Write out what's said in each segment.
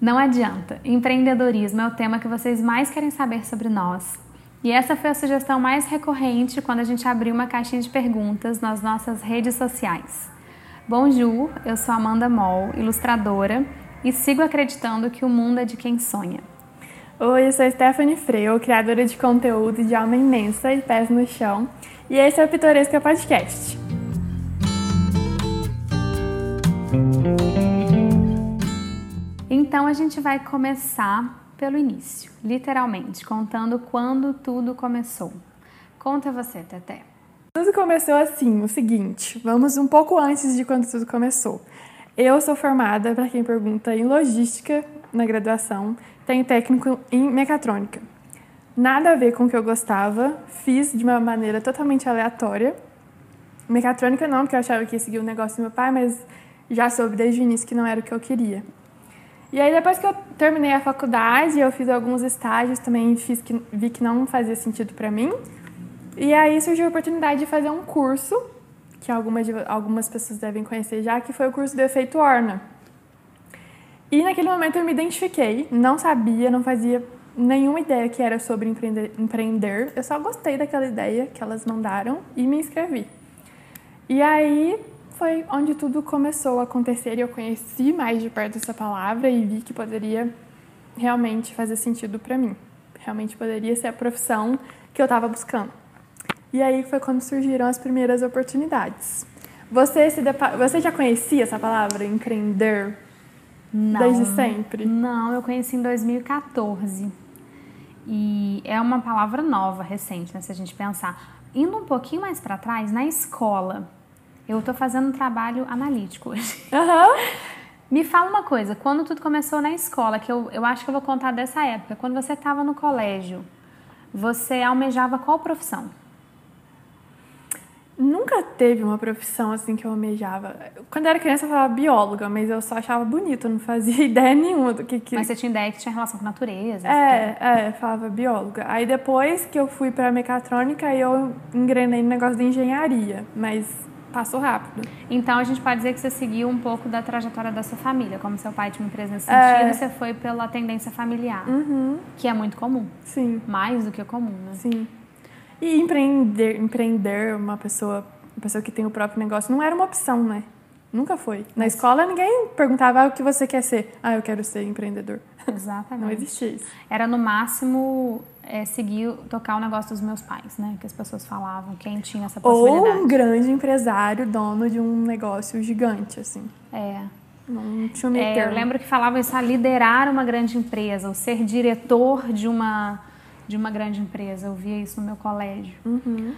Não adianta. Empreendedorismo é o tema que vocês mais querem saber sobre nós. E essa foi a sugestão mais recorrente quando a gente abriu uma caixinha de perguntas nas nossas redes sociais. Bonjour, eu sou Amanda Moll, ilustradora, e sigo acreditando que o mundo é de quem sonha. Oi, eu sou Stephanie Freio, criadora de conteúdo de alma imensa e pés no chão, e esse é o Pitoresca Podcast. Então a gente vai começar pelo início, literalmente, contando quando tudo começou. Conta você, Teté. Tudo começou assim, o seguinte, vamos um pouco antes de quando tudo começou. Eu sou formada, para quem pergunta, em logística na graduação, tenho técnico em mecatrônica. Nada a ver com o que eu gostava, fiz de uma maneira totalmente aleatória. Mecatrônica não, porque eu achava que ia seguir o negócio do meu pai, mas já soube desde o início que não era o que eu queria. E aí depois que eu terminei a faculdade, eu fiz alguns estágios, também fiz que, vi que não fazia sentido para mim. E aí surgiu a oportunidade de fazer um curso, que algumas, algumas pessoas devem conhecer já, que foi o curso do Efeito Orna. E naquele momento eu me identifiquei, não sabia, não fazia nenhuma ideia que era sobre empreender, empreender. Eu só gostei daquela ideia que elas mandaram e me inscrevi. E aí foi onde tudo começou a acontecer e eu conheci mais de perto essa palavra e vi que poderia realmente fazer sentido para mim. Realmente poderia ser a profissão que eu estava buscando. E aí foi quando surgiram as primeiras oportunidades. Você, se depa... Você já conhecia essa palavra, empreender? Não, desde sempre? Não, eu conheci em 2014. E é uma palavra nova, recente, né, se a gente pensar. Indo um pouquinho mais para trás, na escola, eu estou fazendo um trabalho analítico hoje. Uhum. Me fala uma coisa, quando tudo começou na escola, que eu, eu acho que eu vou contar dessa época, quando você estava no colégio, você almejava qual profissão? Nunca teve uma profissão assim que eu almejava. Quando eu era criança eu falava bióloga, mas eu só achava bonito, não fazia ideia nenhuma do que que... Mas você tinha ideia que tinha relação com natureza? É, é, falava bióloga. Aí depois que eu fui para mecatrônica, eu engrenei no negócio de engenharia, mas passou rápido. Então a gente pode dizer que você seguiu um pouco da trajetória da sua família, como seu pai tinha uma empresa nesse sentido, é. você foi pela tendência familiar, uhum. que é muito comum. Sim. Mais do que comum, né? Sim. E empreender, empreender uma pessoa, uma pessoa que tem o próprio negócio não era uma opção, né? Nunca foi. Na escola ninguém perguntava ah, o que você quer ser. Ah, eu quero ser empreendedor. Exatamente. Não existia isso. Era no máximo é, seguir, tocar o negócio dos meus pais, né? Que as pessoas falavam, quem tinha essa possibilidade. Ou um grande empresário, dono de um negócio gigante, assim. É. Não tinha meio é, Eu lembro que falavam isso, a liderar uma grande empresa, ou ser diretor de uma, de uma grande empresa. Eu via isso no meu colégio. Uhum.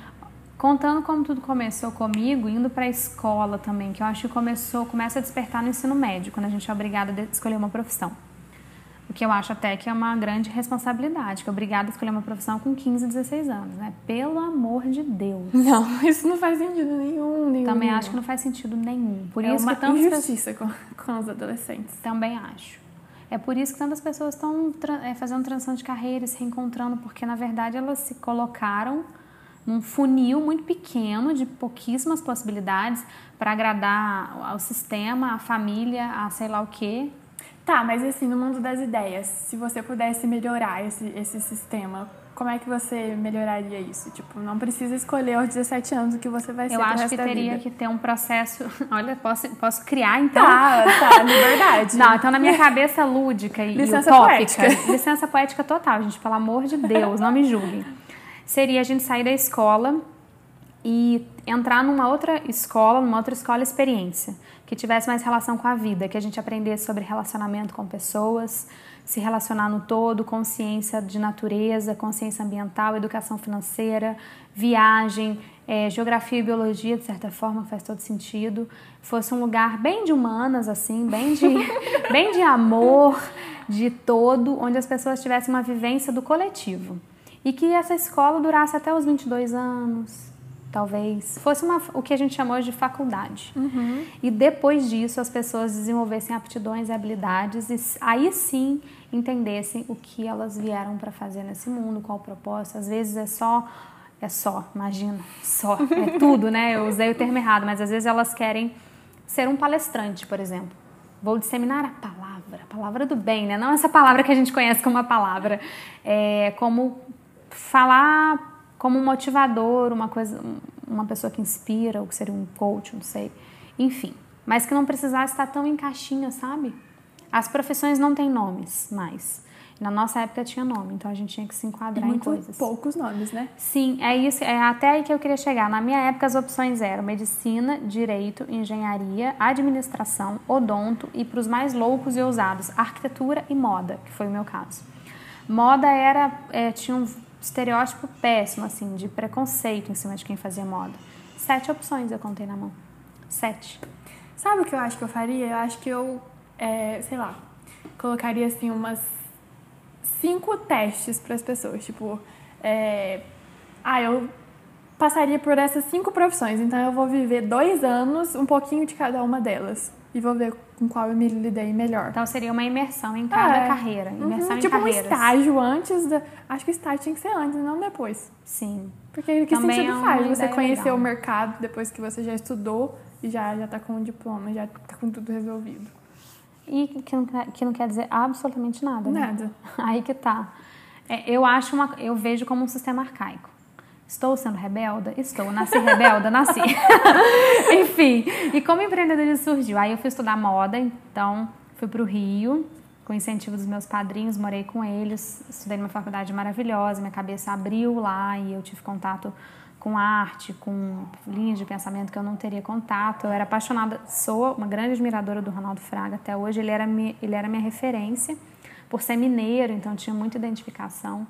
Contando como tudo começou comigo, indo para a escola também, que eu acho que começou, começa a despertar no ensino médio, quando a gente é obrigado a escolher uma profissão. O que eu acho até que é uma grande responsabilidade, que é obrigada a escolher uma profissão com 15, 16 anos, né? Pelo amor de Deus. Não, isso não faz sentido nenhum. nenhum Também nenhum. acho que não faz sentido nenhum. Por é isso uma que tantas injustiça pessoas... com, com os adolescentes. Também acho. É por isso que tantas pessoas estão é, fazendo transição de carreira, se reencontrando, porque na verdade elas se colocaram num funil muito pequeno de pouquíssimas possibilidades para agradar ao sistema, à família, a sei lá o quê, Tá, mas assim, no mundo das ideias, se você pudesse melhorar esse, esse sistema, como é que você melhoraria isso? Tipo, não precisa escolher aos 17 anos o que você vai ser Eu acho que teria que ter um processo. Olha, posso, posso criar então? Tá, tá, liberdade. Não, então na minha cabeça lúdica e licença utópica. Poética. Licença poética total, gente, pelo amor de Deus, não me julguem. Seria a gente sair da escola e entrar numa outra escola, numa outra escola experiência que tivesse mais relação com a vida, que a gente aprendesse sobre relacionamento com pessoas, se relacionar no todo, consciência de natureza, consciência ambiental, educação financeira, viagem, é, geografia e biologia, de certa forma, faz todo sentido. Fosse um lugar bem de humanas, assim, bem de, bem de amor, de todo, onde as pessoas tivessem uma vivência do coletivo. E que essa escola durasse até os 22 anos, talvez fosse uma, o que a gente chamou de faculdade. Uhum. E depois disso as pessoas desenvolvessem aptidões e habilidades e aí sim entendessem o que elas vieram para fazer nesse mundo, qual o propósito. Às vezes é só é só, imagina, só, é tudo, né? Eu usei o termo errado, mas às vezes elas querem ser um palestrante, por exemplo. vou disseminar a palavra, a palavra do bem, né? Não essa palavra que a gente conhece como a palavra, é como falar como um motivador, uma coisa, uma pessoa que inspira, ou que seria um coach, não sei, enfim, mas que não precisasse estar tão em caixinha, sabe? As profissões não têm nomes mais. Na nossa época tinha nome, então a gente tinha que se enquadrar e em coisas. poucos nomes, né? Sim, é isso, é até aí que eu queria chegar. Na minha época as opções eram medicina, direito, engenharia, administração, odonto e para os mais loucos e ousados, arquitetura e moda, que foi o meu caso. Moda era é, tinha estereótipo péssimo assim de preconceito em cima de quem fazia moda. Sete opções eu contei na mão. Sete. Sabe o que eu acho que eu faria? Eu acho que eu, é, sei lá, colocaria assim umas cinco testes para as pessoas. Tipo, é, ah, eu passaria por essas cinco profissões, então eu vou viver dois anos, um pouquinho de cada uma delas. E vou ver com qual eu me lidei melhor. Então seria uma imersão em cada é. carreira. Uhum. Imersão uhum, em tipo carreiras. um estágio antes da. Acho que o estágio tinha que ser antes, não depois. Sim. Porque que Também sentido é faz? Você conhecer legal. o mercado depois que você já estudou e já, já tá com o diploma, já tá com tudo resolvido. E que não, que não quer dizer absolutamente nada. Né? Nada. Aí que tá. É, eu acho uma, eu vejo como um sistema arcaico. Estou sendo rebelda? Estou. Nasci rebelda? Nasci. Enfim, e como empreendedorismo surgiu? Aí eu fui estudar moda, então fui para o Rio, com incentivo dos meus padrinhos, morei com eles, estudei numa faculdade maravilhosa, minha cabeça abriu lá e eu tive contato com arte, com linhas de pensamento que eu não teria contato. Eu era apaixonada, sou uma grande admiradora do Ronaldo Fraga até hoje. Ele era, ele era minha referência por ser mineiro, então tinha muita identificação.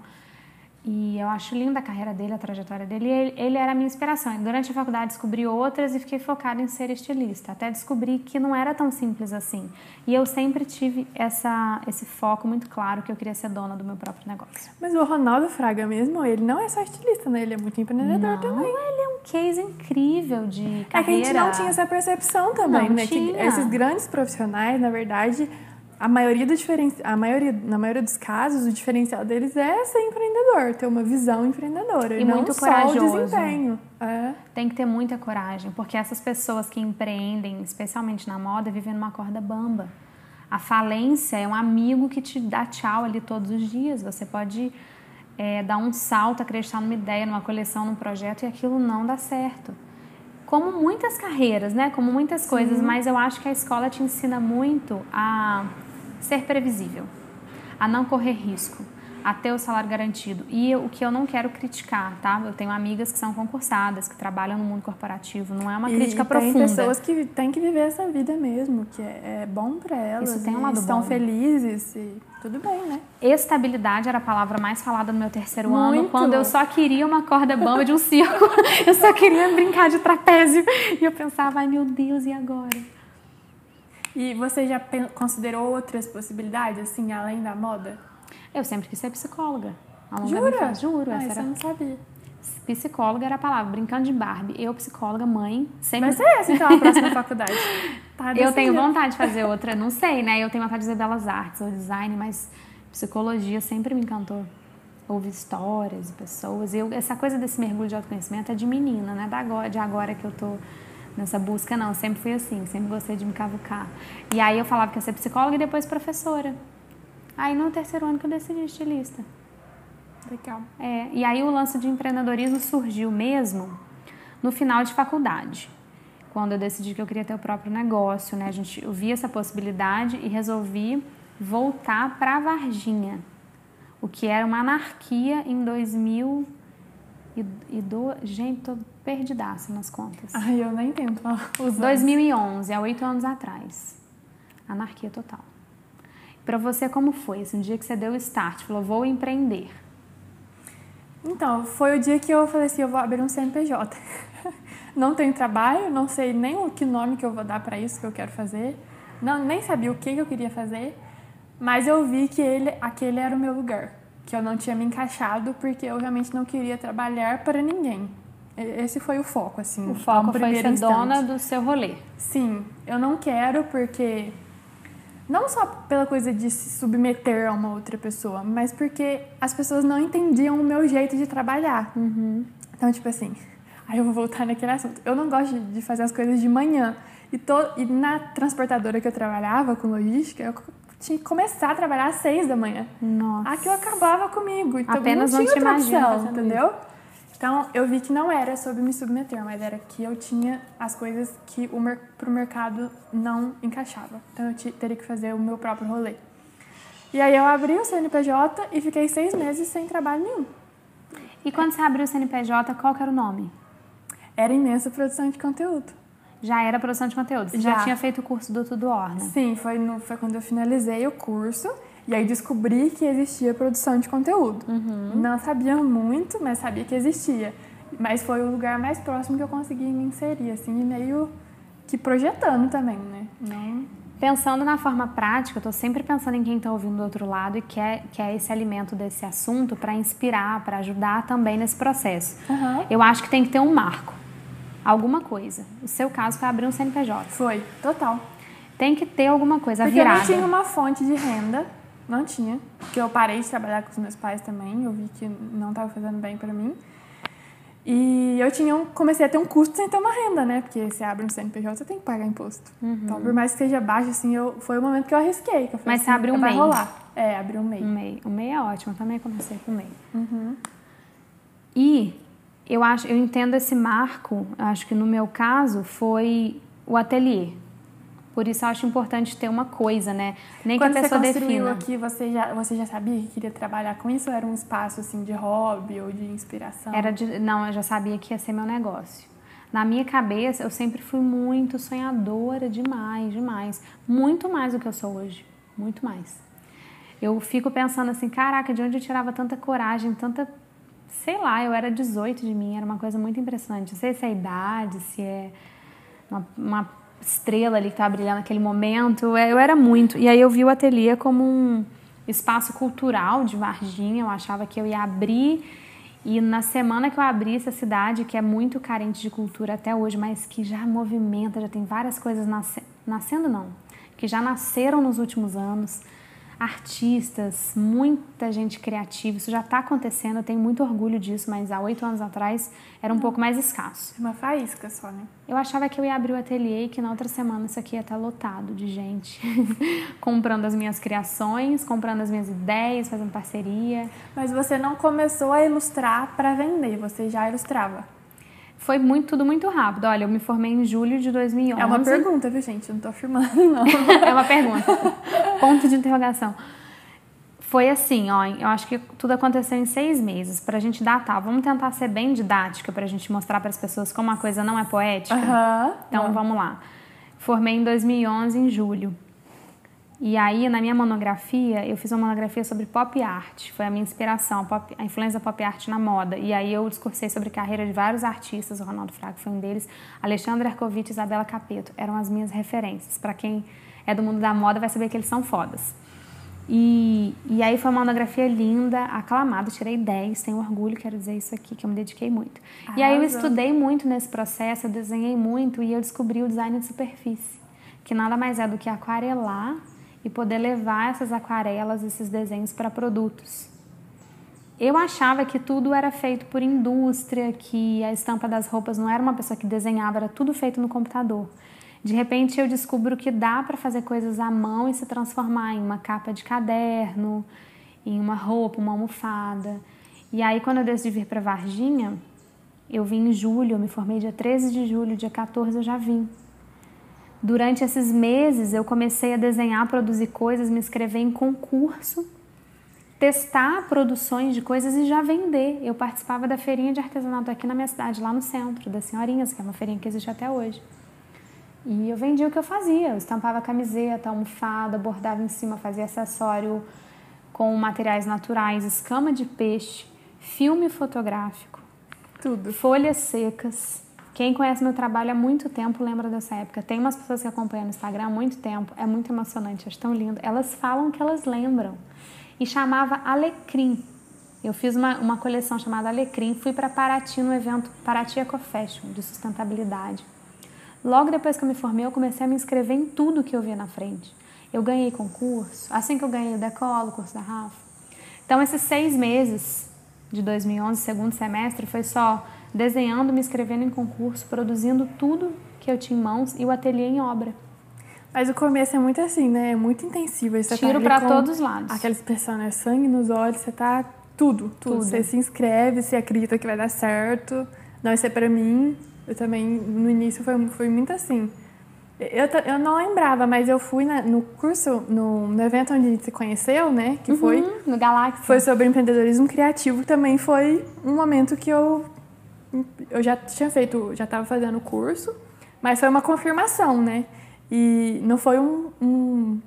E eu acho linda a carreira dele, a trajetória dele. Ele, ele, era a minha inspiração. E durante a faculdade descobri outras e fiquei focada em ser estilista. Até descobri que não era tão simples assim. E eu sempre tive essa, esse foco muito claro que eu queria ser dona do meu próprio negócio. Mas o Ronaldo Fraga mesmo, ele não é só estilista, né? Ele é muito empreendedor não, também. Ele é um case incrível de carreira. É que a gente não tinha essa percepção também, não né? Tinha. Que esses grandes profissionais, na verdade a maioria do diferen... a maioria, na maioria dos casos, o diferencial deles é ser empreendedor, ter uma visão empreendedora e, e muito não corajoso. só o desempenho. É. Tem que ter muita coragem, porque essas pessoas que empreendem, especialmente na moda, vivem numa corda bamba. A falência é um amigo que te dá tchau ali todos os dias. Você pode é, dar um salto, acreditar numa ideia, numa coleção, num projeto e aquilo não dá certo. Como muitas carreiras, né? Como muitas coisas, Sim. mas eu acho que a escola te ensina muito a ser previsível, a não correr risco, a ter o salário garantido. E o que eu não quero criticar, tá? Eu tenho amigas que são concursadas, que trabalham no mundo corporativo, não é uma e crítica tem profunda. Tem pessoas que têm que viver essa vida mesmo, que é, é bom para elas. Isso tem um lado estão bom. felizes e tudo bem, né? Estabilidade era a palavra mais falada no meu terceiro Muito. ano, quando eu só queria uma corda bamba de um circo. eu só queria brincar de trapézio. E eu pensava, ai meu Deus, e agora? E você já considerou outras possibilidades, assim, além da moda? Eu sempre quis ser psicóloga. Jura? Juro. Ah, essa era... eu não sabia. Psicóloga era a palavra, brincando de Barbie. Eu, psicóloga, mãe, sempre... Vai ser essa, então, a próxima faculdade. Tá eu tenho vontade de fazer outra, não sei, né? Eu tenho vontade de fazer belas artes ou design, mas psicologia sempre me encantou. Ouvir histórias de pessoas. Eu, essa coisa desse mergulho de autoconhecimento é de menina, né? Da agora, de agora que eu tô nessa busca, não. Sempre fui assim, sempre gostei de me cavucar. E aí eu falava que ia ser psicóloga e depois professora. Aí no terceiro ano que eu decidi estilista. Legal. É, e aí o lance de empreendedorismo surgiu mesmo no final de faculdade. Quando eu decidi que eu queria ter o próprio negócio, né? A gente, eu vi essa possibilidade e resolvi voltar para Varginha, o que era uma anarquia em 2000 e, e do, gente, tô perdidaça nas contas. Ai, eu nem entendo os 2011, há oito anos atrás. Anarquia total. Para você, como foi esse um dia que você deu o start, falou, vou empreender? Então, foi o dia que eu falei assim, eu vou abrir um CNPJ. não tenho trabalho, não sei nem o que nome que eu vou dar para isso que eu quero fazer. Não, nem sabia o que eu queria fazer, mas eu vi que ele, aquele era o meu lugar que eu não tinha me encaixado porque eu realmente não queria trabalhar para ninguém. Esse foi o foco, assim. O foco foi ser instante. dona do seu rolê. Sim, eu não quero porque não só pela coisa de se submeter a uma outra pessoa, mas porque as pessoas não entendiam o meu jeito de trabalhar. Uhum. Então, tipo assim, Aí eu vou voltar naquele assunto. Eu não gosto de fazer as coisas de manhã. E, to, e na transportadora que eu trabalhava com logística, eu tinha que começar a trabalhar às seis da manhã. Nossa. Aquilo acabava comigo. Então Apenas não tinha te outra opção, entendeu? Então eu vi que não era sobre me submeter, mas era que eu tinha as coisas que o mer pro mercado não encaixava. Então eu teria que fazer o meu próprio rolê. E aí eu abri o CNPJ e fiquei seis meses sem trabalho nenhum. E quando você abriu o CNPJ, qual que era o nome? Era imensa produção de conteúdo. Já era produção de conteúdo. Você já, Já. tinha feito o curso do Tudo Orna. Sim, foi, no, foi quando eu finalizei o curso e aí descobri que existia produção de conteúdo. Não sabia muito, mas sabia que existia. Mas foi o lugar mais próximo que eu consegui me inserir, assim, e meio que projetando também, né? Não... Pensando na forma prática, eu tô sempre pensando em quem está ouvindo do outro lado e quer, quer esse alimento desse assunto para inspirar, para ajudar também nesse processo. Aham. Eu acho que tem que ter um marco, alguma coisa. O seu caso foi abrir um CNPJ. Foi, total. Tem que ter alguma coisa, Porque eu virada. não tinha uma fonte de renda, não tinha. Porque eu parei de trabalhar com os meus pais também, eu vi que não estava fazendo bem para mim. E eu tinha um, comecei a ter um custo sem ter uma renda, né? Porque você abre um CNPJ, você tem que pagar imposto. Então, por mais que seja baixo, assim, eu, foi o momento que eu arrisquei. Que eu falei Mas você assim, abriu um MEI. rolar. É, abri um MEI. Um MEI. O MEI é ótimo, eu também comecei com o MEI. E eu acho, eu entendo esse marco, acho que no meu caso foi o ateliê. Por isso eu acho importante ter uma coisa, né? Nem Quando que a você pessoa construiu defina. aqui, você já, você já sabia que queria trabalhar com isso? Ou era um espaço, assim, de hobby ou de inspiração? Era de, não, eu já sabia que ia ser meu negócio. Na minha cabeça, eu sempre fui muito sonhadora demais, demais. Muito mais do que eu sou hoje. Muito mais. Eu fico pensando assim, caraca, de onde eu tirava tanta coragem, tanta. Sei lá, eu era 18 de mim, era uma coisa muito impressionante. Não sei se é a idade, se é uma, uma estrela ali que estava brilhando naquele momento. Eu era muito. E aí eu vi o ateliê como um espaço cultural de Varginha. Eu achava que eu ia abrir e na semana que eu abri essa cidade, que é muito carente de cultura até hoje, mas que já movimenta, já tem várias coisas nasce... nascendo, não, que já nasceram nos últimos anos, artistas, muita gente criativa, isso já está acontecendo, eu tenho muito orgulho disso, mas há oito anos atrás era um pouco mais escasso. Uma faísca só, né? Eu achava que eu ia abrir o ateliê e que na outra semana isso aqui ia estar lotado de gente comprando as minhas criações, comprando as minhas ideias, fazendo parceria. Mas você não começou a ilustrar para vender, você já ilustrava. Foi muito, tudo muito rápido. Olha, eu me formei em julho de 2011. É uma pergunta, viu, gente? Eu não tô afirmando, não. é uma pergunta. Ponto de interrogação. Foi assim, ó, eu acho que tudo aconteceu em seis meses. Pra gente datar, vamos tentar ser bem didática pra gente mostrar para as pessoas como a coisa não é poética. Então, vamos lá. Formei em 2011, em julho. E aí, na minha monografia, eu fiz uma monografia sobre pop art. Foi a minha inspiração, pop, a influência da pop art na moda. E aí eu discursei sobre a carreira de vários artistas, o Ronaldo Fraga foi um deles, Alexandre Arcovitch e Isabela Capeto. Eram as minhas referências. Para quem é do mundo da moda vai saber que eles são fodas. E, e aí foi uma monografia linda, aclamada, tirei 10, tenho orgulho, quero dizer isso aqui, que eu me dediquei muito. E aí eu estudei muito nesse processo, eu desenhei muito e eu descobri o design de superfície, que nada mais é do que aquarelar e poder levar essas aquarelas, esses desenhos para produtos. Eu achava que tudo era feito por indústria, que a estampa das roupas não era uma pessoa que desenhava, era tudo feito no computador. De repente eu descubro que dá para fazer coisas à mão e se transformar em uma capa de caderno, em uma roupa, uma almofada. E aí quando eu decidi vir para Varginha, eu vim em julho, eu me formei dia 13 de julho, dia 14 eu já vim. Durante esses meses eu comecei a desenhar, produzir coisas, me inscrever em concurso, testar produções de coisas e já vender. Eu participava da feirinha de artesanato aqui na minha cidade, lá no centro, das Senhorinhas, que é uma feirinha que existe até hoje. E eu vendia o que eu fazia, eu estampava camiseta, almofada, bordava em cima, fazia acessório com materiais naturais, escama de peixe, filme fotográfico, Tudo. folhas secas. Quem conhece meu trabalho há muito tempo lembra dessa época. Tem umas pessoas que acompanham no Instagram há muito tempo, é muito emocionante, acho tão lindo. Elas falam que elas lembram. E chamava Alecrim. Eu fiz uma, uma coleção chamada Alecrim, fui para Paraty no evento Paraty Eco Fashion, de sustentabilidade. Logo depois que eu me formei, eu comecei a me inscrever em tudo que eu via na frente. Eu ganhei concurso, assim que eu ganhei o Decolo, o curso da Rafa. Então, esses seis meses de 2011, segundo semestre, foi só desenhando, me inscrevendo em concurso, produzindo tudo que eu tinha em mãos e o ateliê em obra. Mas o começo é muito assim, né? É muito intensivo. Você Tiro tá para todos os lados. Aquela expressão, né? Sangue nos olhos, você tá tudo, tudo, tudo. Você se inscreve, você acredita que vai dar certo. Não, isso é pra mim. Eu também, no início, foi, foi muito assim. Eu, eu não lembrava, mas eu fui na, no curso, no, no, evento onde a gente se conheceu, né? Que uhum, foi. No Galáxia. Foi sobre empreendedorismo criativo. Também foi um momento que eu. Eu já tinha feito, já estava fazendo o curso, mas foi uma confirmação, né? E não foi um, um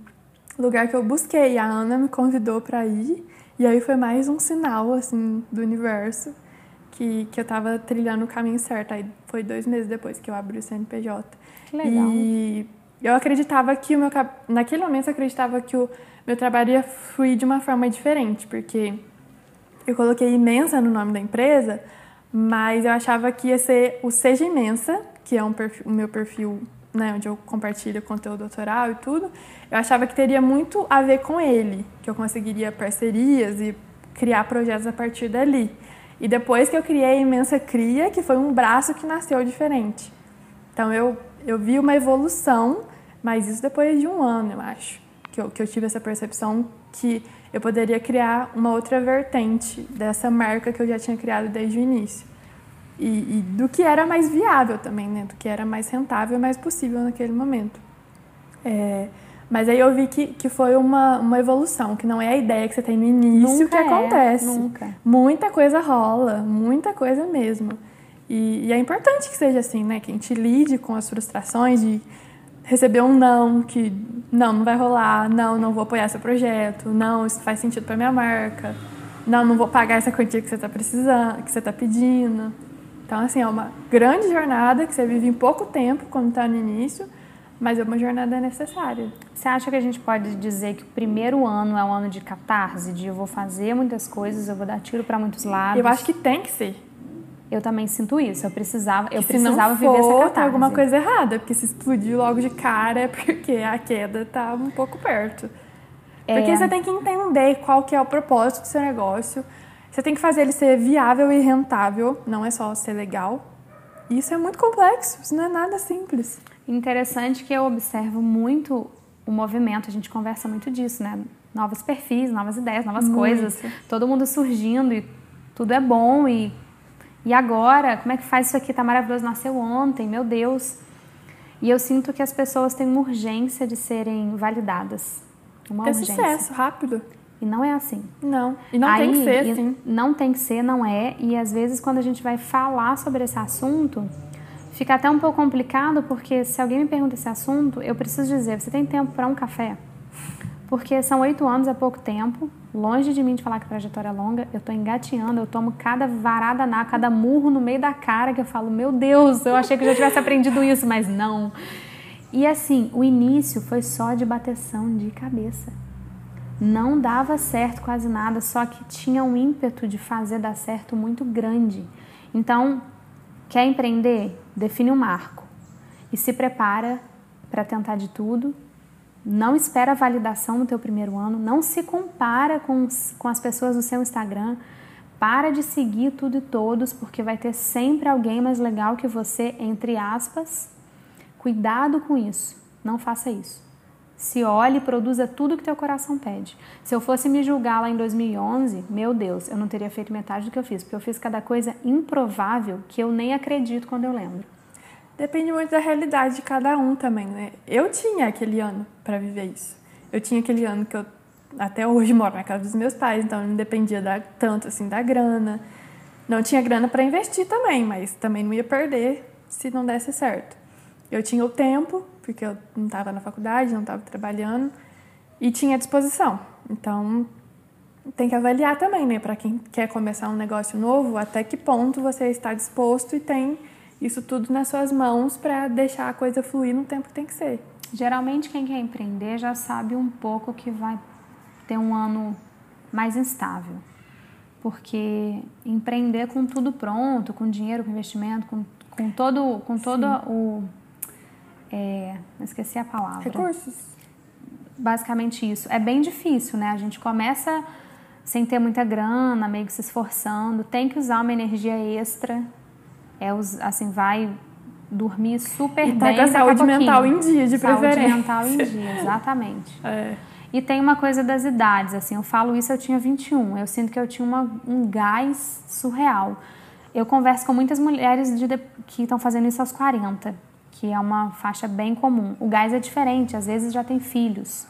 lugar que eu busquei. A Ana me convidou para ir. E aí foi mais um sinal, assim, do universo que, que eu estava trilhando o caminho certo. Aí foi dois meses depois que eu abri o CNPJ. Que legal. E eu acreditava que o meu naquele momento eu acreditava que o meu trabalho ia fluir de uma forma diferente, porque eu coloquei imensa no nome da empresa, mas eu achava que ia ser o Seja Imensa, que é um perfil, o meu perfil, né, onde eu compartilho conteúdo doutoral e tudo. Eu achava que teria muito a ver com ele, que eu conseguiria parcerias e criar projetos a partir dali. E depois que eu criei a Imensa Cria, que foi um braço que nasceu diferente. Então eu eu vi uma evolução, mas isso depois de um ano, eu acho, que eu, que eu tive essa percepção que eu poderia criar uma outra vertente dessa marca que eu já tinha criado desde o início. E, e, do que era mais viável também, né? Do que era mais rentável e mais possível naquele momento. É, mas aí eu vi que, que foi uma, uma evolução, que não é a ideia que você tem no início nunca que acontece. É, nunca. Muita coisa rola, muita coisa mesmo. E, e, é importante que seja assim, né? Que a gente lide com as frustrações de receber um não, que não, não vai rolar, não, não vou apoiar seu projeto, não, isso faz sentido para minha marca, não, não vou pagar essa quantia que você está precisando, que você está pedindo. Então, assim, é uma grande jornada que você vive em pouco tempo quando está no início, mas é uma jornada necessária. Você acha que a gente pode dizer que o primeiro ano é um ano de catarse, de eu vou fazer muitas coisas, eu vou dar tiro para muitos lados? Eu acho que tem que ser eu também sinto isso. Eu precisava, eu precisava for, viver essa catarse. Tem alguma coisa errada, porque se explodiu logo de cara é porque a queda tá um pouco perto. É... Porque você tem que entender qual que é o propósito do seu negócio. Você tem que fazer ele ser viável e rentável, não é só ser legal. Isso é muito complexo, isso não é nada simples. Interessante que eu observo muito o movimento, a gente conversa muito disso, né? Novos perfis, novas ideias, novas muito. coisas, todo mundo surgindo e tudo é bom e e agora, como é que faz isso aqui? Tá maravilhoso, nasceu ontem, meu Deus. E eu sinto que as pessoas têm uma urgência de serem validadas. Uma Ter urgência. sucesso, rápido. E não é assim. Não. E não Aí, tem que ser assim. Não tem que ser, não é. E às vezes quando a gente vai falar sobre esse assunto, fica até um pouco complicado, porque se alguém me pergunta esse assunto, eu preciso dizer: você tem tempo para um café? Porque são oito anos, é pouco tempo. Longe de mim de falar que a trajetória é longa, eu tô engateando, eu tomo cada varada na, cada murro no meio da cara que eu falo, meu Deus, eu achei que eu já tivesse aprendido isso, mas não. E assim, o início foi só de bateção de cabeça. Não dava certo quase nada, só que tinha um ímpeto de fazer dar certo muito grande. Então, quer empreender? Define um marco e se prepara para tentar de tudo não espera validação no teu primeiro ano, não se compara com, com as pessoas do seu Instagram, para de seguir tudo e todos, porque vai ter sempre alguém mais legal que você, entre aspas. Cuidado com isso, não faça isso. Se olhe e produza tudo que teu coração pede. Se eu fosse me julgar lá em 2011, meu Deus, eu não teria feito metade do que eu fiz, porque eu fiz cada coisa improvável que eu nem acredito quando eu lembro. Depende muito da realidade de cada um também, né? Eu tinha aquele ano para viver isso. Eu tinha aquele ano que eu até hoje moro na casa dos meus pais, então não dependia da, tanto assim da grana. Não tinha grana para investir também, mas também não ia perder se não desse certo. Eu tinha o tempo, porque eu não estava na faculdade, não estava trabalhando, e tinha disposição. Então, tem que avaliar também, né, para quem quer começar um negócio novo, até que ponto você está disposto e tem isso tudo nas suas mãos para deixar a coisa fluir no tempo que tem que ser. Geralmente quem quer empreender já sabe um pouco que vai ter um ano mais instável. Porque empreender com tudo pronto, com dinheiro, com investimento, com, com todo, com todo o. É, esqueci a palavra. Recursos. Basicamente isso. É bem difícil, né? A gente começa sem ter muita grana, meio que se esforçando, tem que usar uma energia extra É assim, vai dormir super E tá bem. com a saúde mental em dia, de Saúde preferência. mental em dia, exatamente. É. E tem uma coisa das idades, assim, eu falo isso, eu tinha 21, eu sinto que eu tinha uma, um gás surreal. Eu converso com muitas mulheres de, de- que estão fazendo isso aos 40, que é uma faixa bem comum. O gás é diferente, às vezes já tem filhos.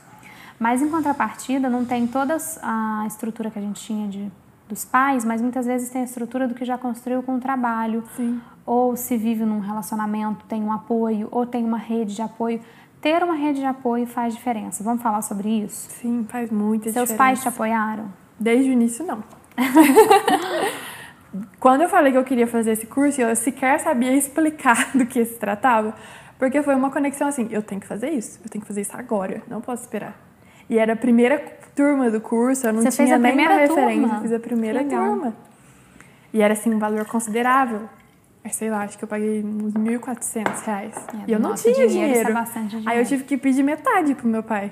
Mas em contrapartida, não tem toda a estrutura que a gente tinha de, dos pais, mas muitas vezes tem a estrutura do que já construiu com o trabalho. Sim. Ou se vive num relacionamento, tem um apoio, ou tem uma rede de apoio. Ter uma rede de apoio faz diferença. Vamos falar sobre isso? Sim, faz muita Seus diferença. pais te apoiaram? Desde o início, não. Quando eu falei que eu queria fazer esse curso, eu sequer sabia explicar do que se tratava, porque foi uma conexão assim: eu tenho que fazer isso, eu tenho que fazer isso agora, não posso esperar. E era a primeira turma do curso, eu não Você fez tinha a nenhuma referência, turma? eu fiz a primeira legal. turma. E era assim um valor considerável. É, Sei lá, acho que eu paguei uns 1.400 reais. É, e eu não tinha dinheiro, dinheiro. isso é bastante Aí eu dinheiro. tive que pedir metade pro meu pai.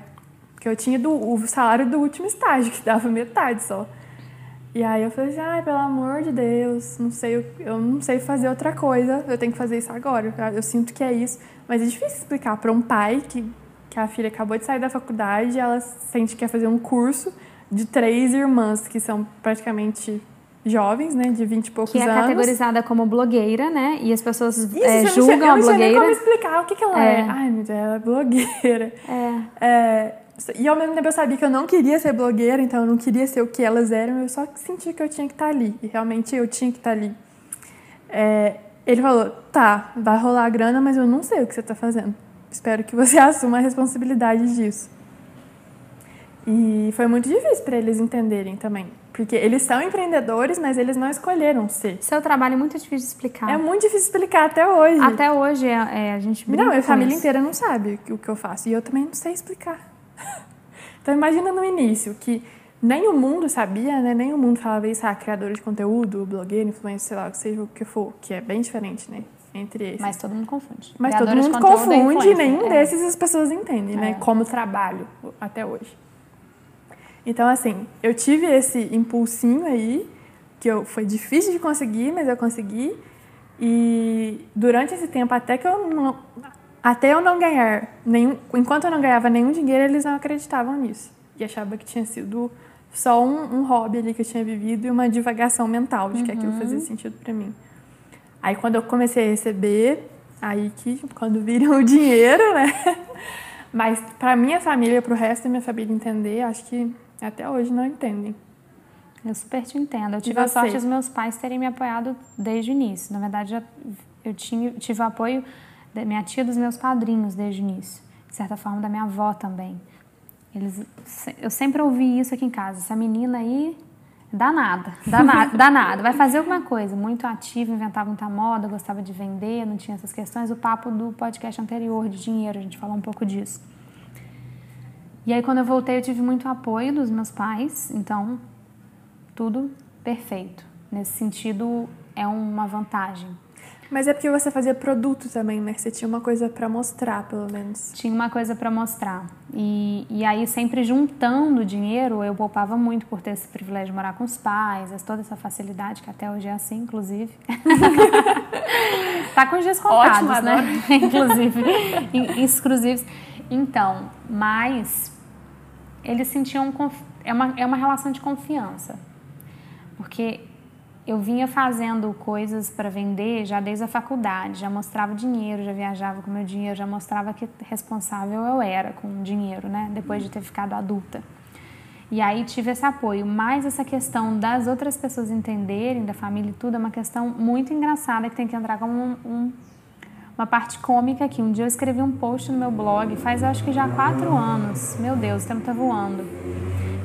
Porque eu tinha do, o salário do último estágio, que dava metade só. E aí eu falei assim, ai, pelo amor de Deus, não sei, eu não sei fazer outra coisa, eu tenho que fazer isso agora. Eu sinto que é isso. Mas é difícil explicar para um pai que, que a filha acabou de sair da faculdade, ela sente que quer fazer um curso de três irmãs que são praticamente jovens, né, de 20 e poucos Que é anos. categorizada como blogueira, né? E as pessoas Isso, é, eu não sei- julgam eu a não sei nem blogueira. como explicar o que, que ela é. É. Ai, meu Deus, ela é blogueira. É. É, e ao mesmo tempo eu sabia que eu não queria ser blogueira, então eu não queria ser o que elas eram, eu só senti que eu tinha que estar ali. E realmente eu tinha que estar ali. É, ele falou: tá, vai rolar a grana, mas eu não sei o que você está fazendo. Espero que você assuma a responsabilidade disso. E foi muito difícil para eles entenderem também. Porque eles são empreendedores, mas eles não escolheram ser. Seu trabalho é muito difícil de explicar. É muito difícil explicar até hoje. Até hoje é, é, a gente Não, a família isso. inteira não sabe o que eu faço. E eu também não sei explicar. Então imagina no início que nem o mundo sabia, né? Nem o mundo falava isso, ah, criador de conteúdo, blogueiro, influencer, sei lá, seja o que for, que é bem diferente, né? Entre esses. Mas todo mundo confunde. Mas todo mundo confunde, influencer. nenhum É. desses as pessoas entendem, né? É. Como trabalho até hoje. Então, assim, eu tive esse impulsinho aí, que eu, foi difícil de conseguir, mas eu consegui. E durante esse tempo, até que eu não, até eu não ganhar nenhum, enquanto eu não ganhava nenhum dinheiro, eles não acreditavam nisso. E achavam que tinha sido só um, um hobby ali que eu tinha vivido e uma divagação mental de que aquilo fazia sentido pra mim. Aí quando eu comecei a receber, aí que quando viram o dinheiro, né? Mas pra minha família, pro resto da minha família entender, acho que até hoje não entendem. Eu super te entendo. Eu tive a sorte dos meus pais terem me apoiado desde o início. Na verdade, eu tinha, tive o apoio da minha tia dos meus padrinhos desde o início. De certa forma, da minha avó também. Eles, eu sempre ouvi isso aqui em casa. Essa menina aí, danada, danada, danada. Vai fazer alguma coisa. Muito ativa, inventava muita moda, gostava de vender, não tinha essas questões. O papo do podcast anterior, de dinheiro, a gente falou um pouco disso. E aí, quando eu voltei, eu tive muito apoio dos meus pais, então tudo perfeito. Nesse sentido, é uma vantagem. Mas é porque você fazia produto também, né? Você tinha uma coisa pra mostrar, pelo menos. Tinha uma coisa para mostrar. E, e aí, sempre juntando dinheiro, eu poupava muito por ter esse privilégio de morar com os pais, toda essa facilidade, que até hoje é assim, inclusive. tá com os dias contados, Ótimo, né? inclusive, in- exclusivos. Então, mas eles sentiam. É uma, é uma relação de confiança. Porque eu vinha fazendo coisas para vender já desde a faculdade, já mostrava dinheiro, já viajava com meu dinheiro, já mostrava que responsável eu era com dinheiro, né? Depois de ter ficado adulta. E aí tive esse apoio, mas essa questão das outras pessoas entenderem, da família e tudo, é uma questão muito engraçada que tem que entrar como um- um- uma parte cômica aqui. Um dia eu escrevi um post no meu blog, faz acho que já quatro anos. Meu Deus, o tempo tá voando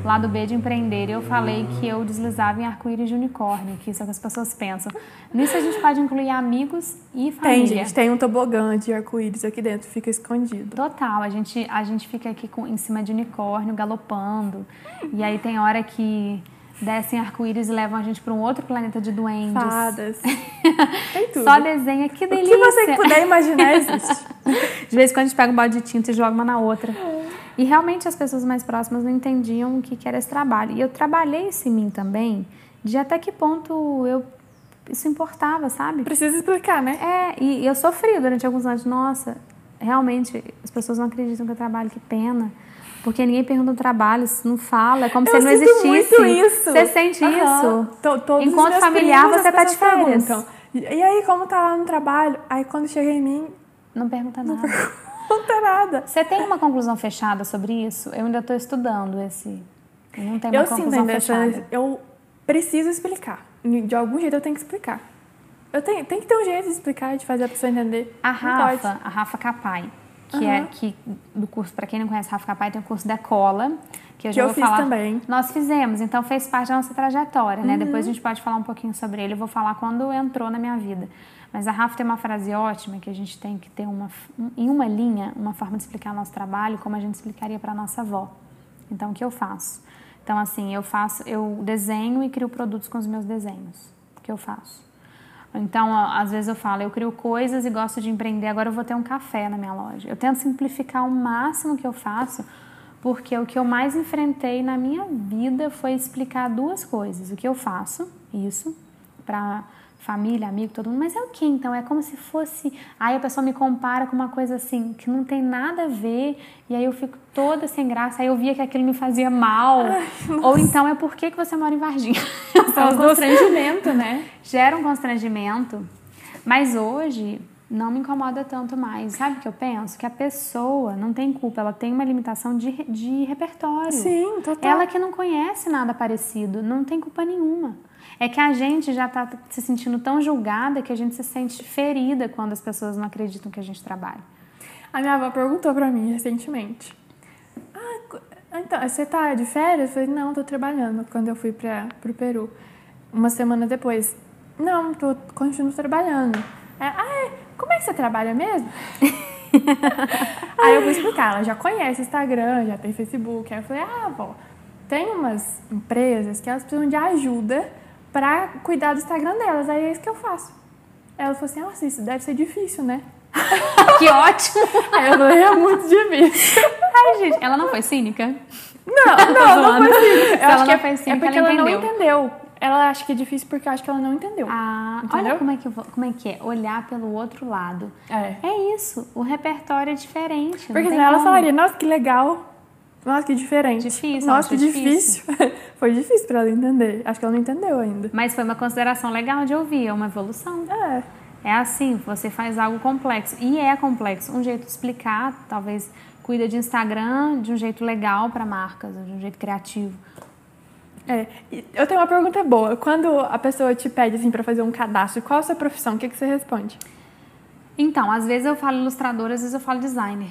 lá do B de Empreender, eu falei que eu deslizava em arco-íris de unicórnio, que isso é o que as pessoas pensam. Nisso a gente pode incluir amigos e família. Tem, gente, tem um tobogã de arco-íris aqui dentro, fica escondido. Total, a gente, a gente fica aqui com, em cima de unicórnio, galopando. E aí tem hora que descem arco-íris e levam a gente para um outro planeta de duendes. Fadas. Tem tudo. Só desenha, que o delícia! que você puder imaginar existe. De vez em quando a gente pega um balde de tinta e joga uma na outra. E realmente as pessoas mais próximas não entendiam o que que era esse trabalho. E eu trabalhei isso em mim também, de até que ponto eu isso importava, sabe? Precisa explicar, né? É, e, eu sofri durante alguns anos. Nossa, realmente, as pessoas não acreditam que eu trabalho, que pena. Porque ninguém pergunta o trabalho, não fala, é como eu se ele não existisse. muito isso. Você sente Aham. isso? Os Enquanto familiar, você tá de férias. perguntam, E aí, como tá lá no trabalho? Aí quando chega em mim, Não pergunta nada. não tá nada. Você tem uma conclusão fechada sobre isso? Eu ainda estou estudando esse. Eu não tenho uma Eu sinto conclusão ainda fechada. essa. Eu preciso explicar. De algum jeito eu tenho que explicar. Eu tenho, tem que ter um jeito de explicar, de fazer a pessoa entender. A Não. Rafa, a Rafa Capai, que é Aham. que do curso, para quem não conhece Rafa Capai, tem o curso da cola, que eu Que já eu vou fiz falar. também. Nós fizemos, então fez parte da nossa trajetória, né? Uhum. Depois a gente pode falar um pouquinho sobre ele, eu vou falar quando entrou na minha vida. Mas a Rafa tem uma frase ótima que a gente tem que ter uma em uma linha, uma forma de explicar o nosso trabalho, como a gente explicaria para nossa avó. Então o que eu faço? Então assim, eu faço, eu desenho e crio produtos com os meus desenhos. O que eu faço? Então, às vezes eu falo, eu crio coisas e gosto de empreender, agora eu vou ter um café na minha loja. Eu tento simplificar o máximo que eu faço, porque o que eu mais enfrentei na minha vida foi explicar duas coisas. O que eu faço, isso, para família, amigo, todo mundo, mas é o que então? É como se fosse. Aí a pessoa me compara com uma coisa assim, que não tem nada a ver, e aí eu fico toda sem graça, aí eu via que aquilo me fazia mal. Ou então é por que que você mora em Varginha? É um constrangimento, né? gera um constrangimento, mas hoje não me incomoda tanto mais. Sabe o que eu penso? Que a pessoa não tem culpa, ela tem uma limitação de, de repertório. Sim, total. Ela que não conhece nada parecido, não tem culpa nenhuma. É que a gente já está se sentindo tão julgada que a gente se sente ferida quando as pessoas não acreditam que a gente trabalha. A minha avó perguntou pra mim recentemente. Ah, co- então, você tá de férias? Eu falei, não, tô trabalhando. Quando eu fui pra, pro Peru. Uma semana depois. Não, tô, continuo trabalhando. É, ah, é? Como é que você trabalha mesmo? Aí eu vou explicar, ela já conhece Instagram, já tem Facebook. Aí eu falei, ah, avó, tem umas empresas que elas precisam de ajuda pra cuidar do Instagram delas. Aí é isso que eu faço. Ela falou assim, nossa, isso deve ser difícil, né? que ótimo! Aí eu falei, é muito difícil. Ai, gente, ela não foi cínica? Não, não, não foi cínica. Eu ela acho que não é, foi é cínica, porque ela ela, não entendeu. Ela acha que é difícil porque eu acho que ela não entendeu. Ah, Entendeu? olha como é, que, vou- como é que é, olhar pelo outro lado. É. É isso, o repertório é diferente. Porque senão ela falaria, nossa, que legal. Nossa, que diferente. Difícil, Nossa, que acho difícil. foi difícil pra ela entender. Acho que ela não entendeu ainda. Mas foi uma consideração legal de ouvir, é uma evolução. É. É assim, você faz algo complexo. E é complexo. Um jeito de explicar, talvez cuida de Instagram de um jeito legal para marcas, de um jeito criativo. É. Eu tenho uma pergunta boa. Quando a pessoa te pede assim pra fazer um cadastro, qual a sua profissão? O que, que você responde? Então, às vezes eu falo ilustradora, às vezes eu falo designer.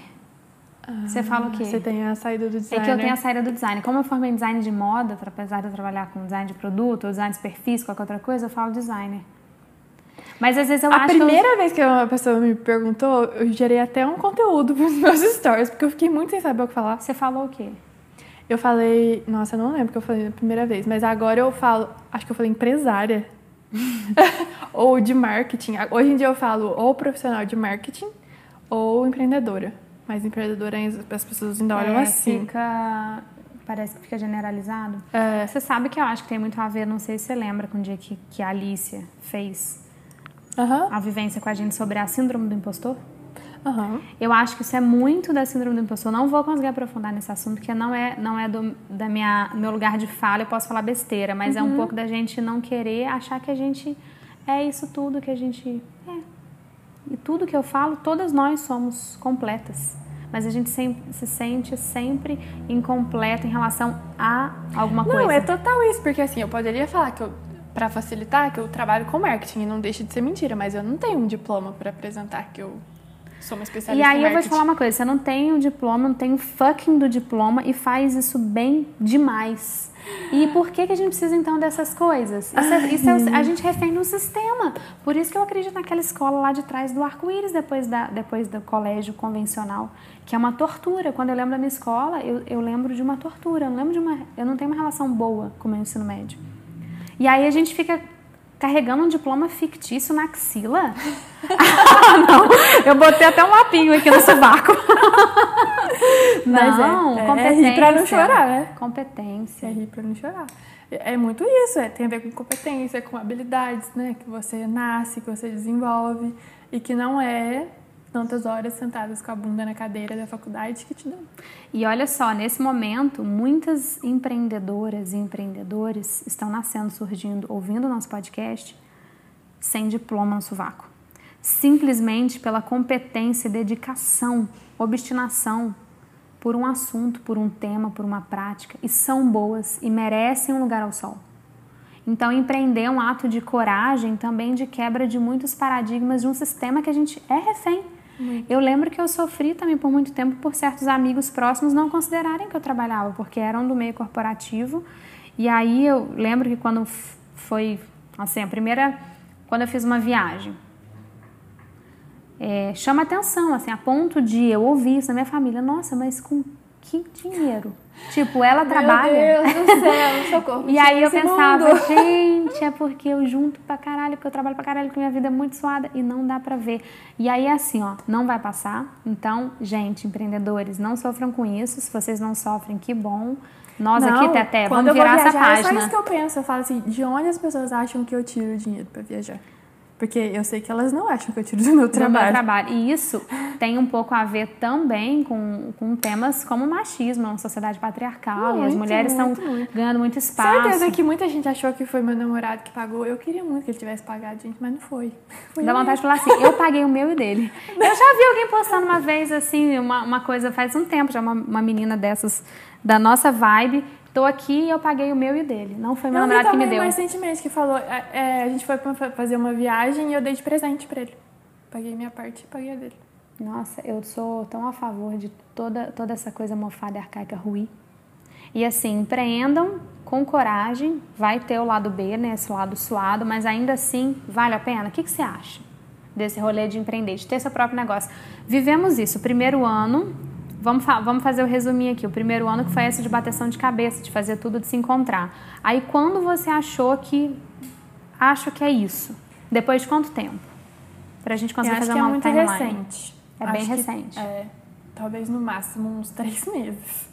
você fala o quê? Você tem a saída do É designer. que eu tenho a saída do design. Como eu formei em design de moda, apesar de eu trabalhar com design de produto ou design de perfis, qualquer outra coisa, eu falo designer. Mas às vezes eu A acho que eu- primeira vez que uma pessoa me perguntou, eu gerei até um conteúdo pros meus stories, porque eu fiquei muito sem saber o que falar. Você falou o quê? Eu falei, nossa, eu não lembro que eu falei na primeira vez, mas agora eu falo, acho que eu falei empresária. ou de marketing. Hoje em dia eu falo ou profissional de marketing ou empreendedora. Mas empreendedora as pessoas ainda olham É, assim. Fica... Parece que fica generalizado. É, Você sabe que eu acho que tem muito a ver, não sei se você lembra, com o dia que, que a Alicia fez a vivência com a gente sobre a síndrome do impostor. Aham. Eu acho que isso é muito da síndrome do impostor. Não vou conseguir aprofundar nesse assunto, porque não é, não é do da minha, meu lugar de fala, eu posso falar besteira, mas é um pouco da gente não querer achar que a gente é isso tudo que a gente é. E tudo que eu falo, todas nós somos completas. Mas a gente sempre, se sente sempre incompleta em relação a alguma Não, coisa. é total isso, porque assim, eu poderia falar que eu, pra facilitar, que eu trabalho com marketing e não deixa de ser mentira, mas eu não tenho um diploma pra apresentar que eu sou uma E especialista aí em eu vou te falar uma coisa, você não tem o diploma, não tem o fucking do diploma e faz isso bem demais. E por que, que a gente precisa então dessas coisas? Isso é, isso é a gente refém no sistema. Por isso que eu acredito naquela escola lá de trás do arco-íris, depois, da, depois do colégio convencional, que é uma tortura. Quando eu lembro da minha escola, eu, eu lembro de uma tortura. Eu não, lembro de uma, eu não tenho uma relação boa com o meu ensino médio. E aí a gente fica carregando um diploma fictício na axila? ah, não, eu botei até um lapinho aqui no sovaco. Mas não, é, competência. É rir pra não chorar, né? Competência. É rir pra não chorar. É muito isso, é, tem a ver com competência, com habilidades, né? Que você nasce, que você desenvolve e que não é tantas horas sentadas com a bunda na cadeira da faculdade que te dão. E olha só, nesse momento, muitas empreendedoras e empreendedores estão nascendo, surgindo, ouvindo o nosso podcast sem diploma no sovaco. Simplesmente pela competência, dedicação, obstinação por um assunto, por um tema, por uma prática e são boas e merecem um lugar ao sol. Então, empreender é um ato de coragem, também de quebra de muitos paradigmas de um sistema que a gente é refém. Eu lembro que eu sofri também por muito tempo por certos amigos próximos não considerarem que eu trabalhava, porque eram do meio corporativo. E aí eu lembro que quando foi, assim, a primeira, quando eu fiz uma viagem, é, chama atenção, assim, a ponto de eu ouvir isso na minha família, nossa, mas com que dinheiro? Tipo, ela Meu trabalha. Meu Deus do céu, socorro. e aí eu pensava, mundo. gente, é porque eu junto pra caralho, porque eu trabalho pra caralho, porque minha vida é muito suada e não dá pra ver. E aí é assim, ó, não vai passar. Então, gente, empreendedores, não sofram com isso. Se vocês não sofrem, que bom. Nós não, aqui, Teté, vamos virar viajar, essa página. É só isso que eu penso. Eu falo assim, de onde as pessoas acham que eu tiro dinheiro pra viajar? Porque eu sei que elas não acham que eu tiro do meu trabalho. Do meu trabalho. E isso tem um pouco a ver também com, com temas como machismo, uma sociedade patriarcal. Muito, e as mulheres estão ganhando muito espaço. Certeza que muita gente achou que foi meu namorado que pagou. Eu queria muito que ele tivesse pagado, gente, mas não foi. foi Dá vontade de falar assim, eu paguei o meu e dele. Eu já vi alguém postando uma vez, assim, uma, uma coisa faz um tempo, já uma, uma menina dessas da nossa vibe, Tô aqui e eu paguei o meu e o dele. Não foi meu eu namorado que me deu. mais recentemente que falou, é, é, a gente foi fazer uma viagem e eu dei de presente pra ele. Paguei minha parte e paguei a dele. Nossa, eu sou tão a favor de toda, toda essa coisa mofada e arcaica ruim. E assim, empreendam com coragem, vai ter o lado B, né, esse lado suado, mas ainda assim, vale a pena? O que, que você acha desse rolê de empreender, de ter seu próprio negócio? Vivemos isso, primeiro ano, Vamos, vamos fazer o resuminho aqui. O primeiro ano que foi esse de bateção de cabeça, de fazer tudo, de se encontrar. Aí quando você achou que acho que é isso? Depois de quanto tempo? Pra gente conseguir fazer que uma é muito timeline. recente. É acho bem que, recente. É, talvez no máximo uns três meses.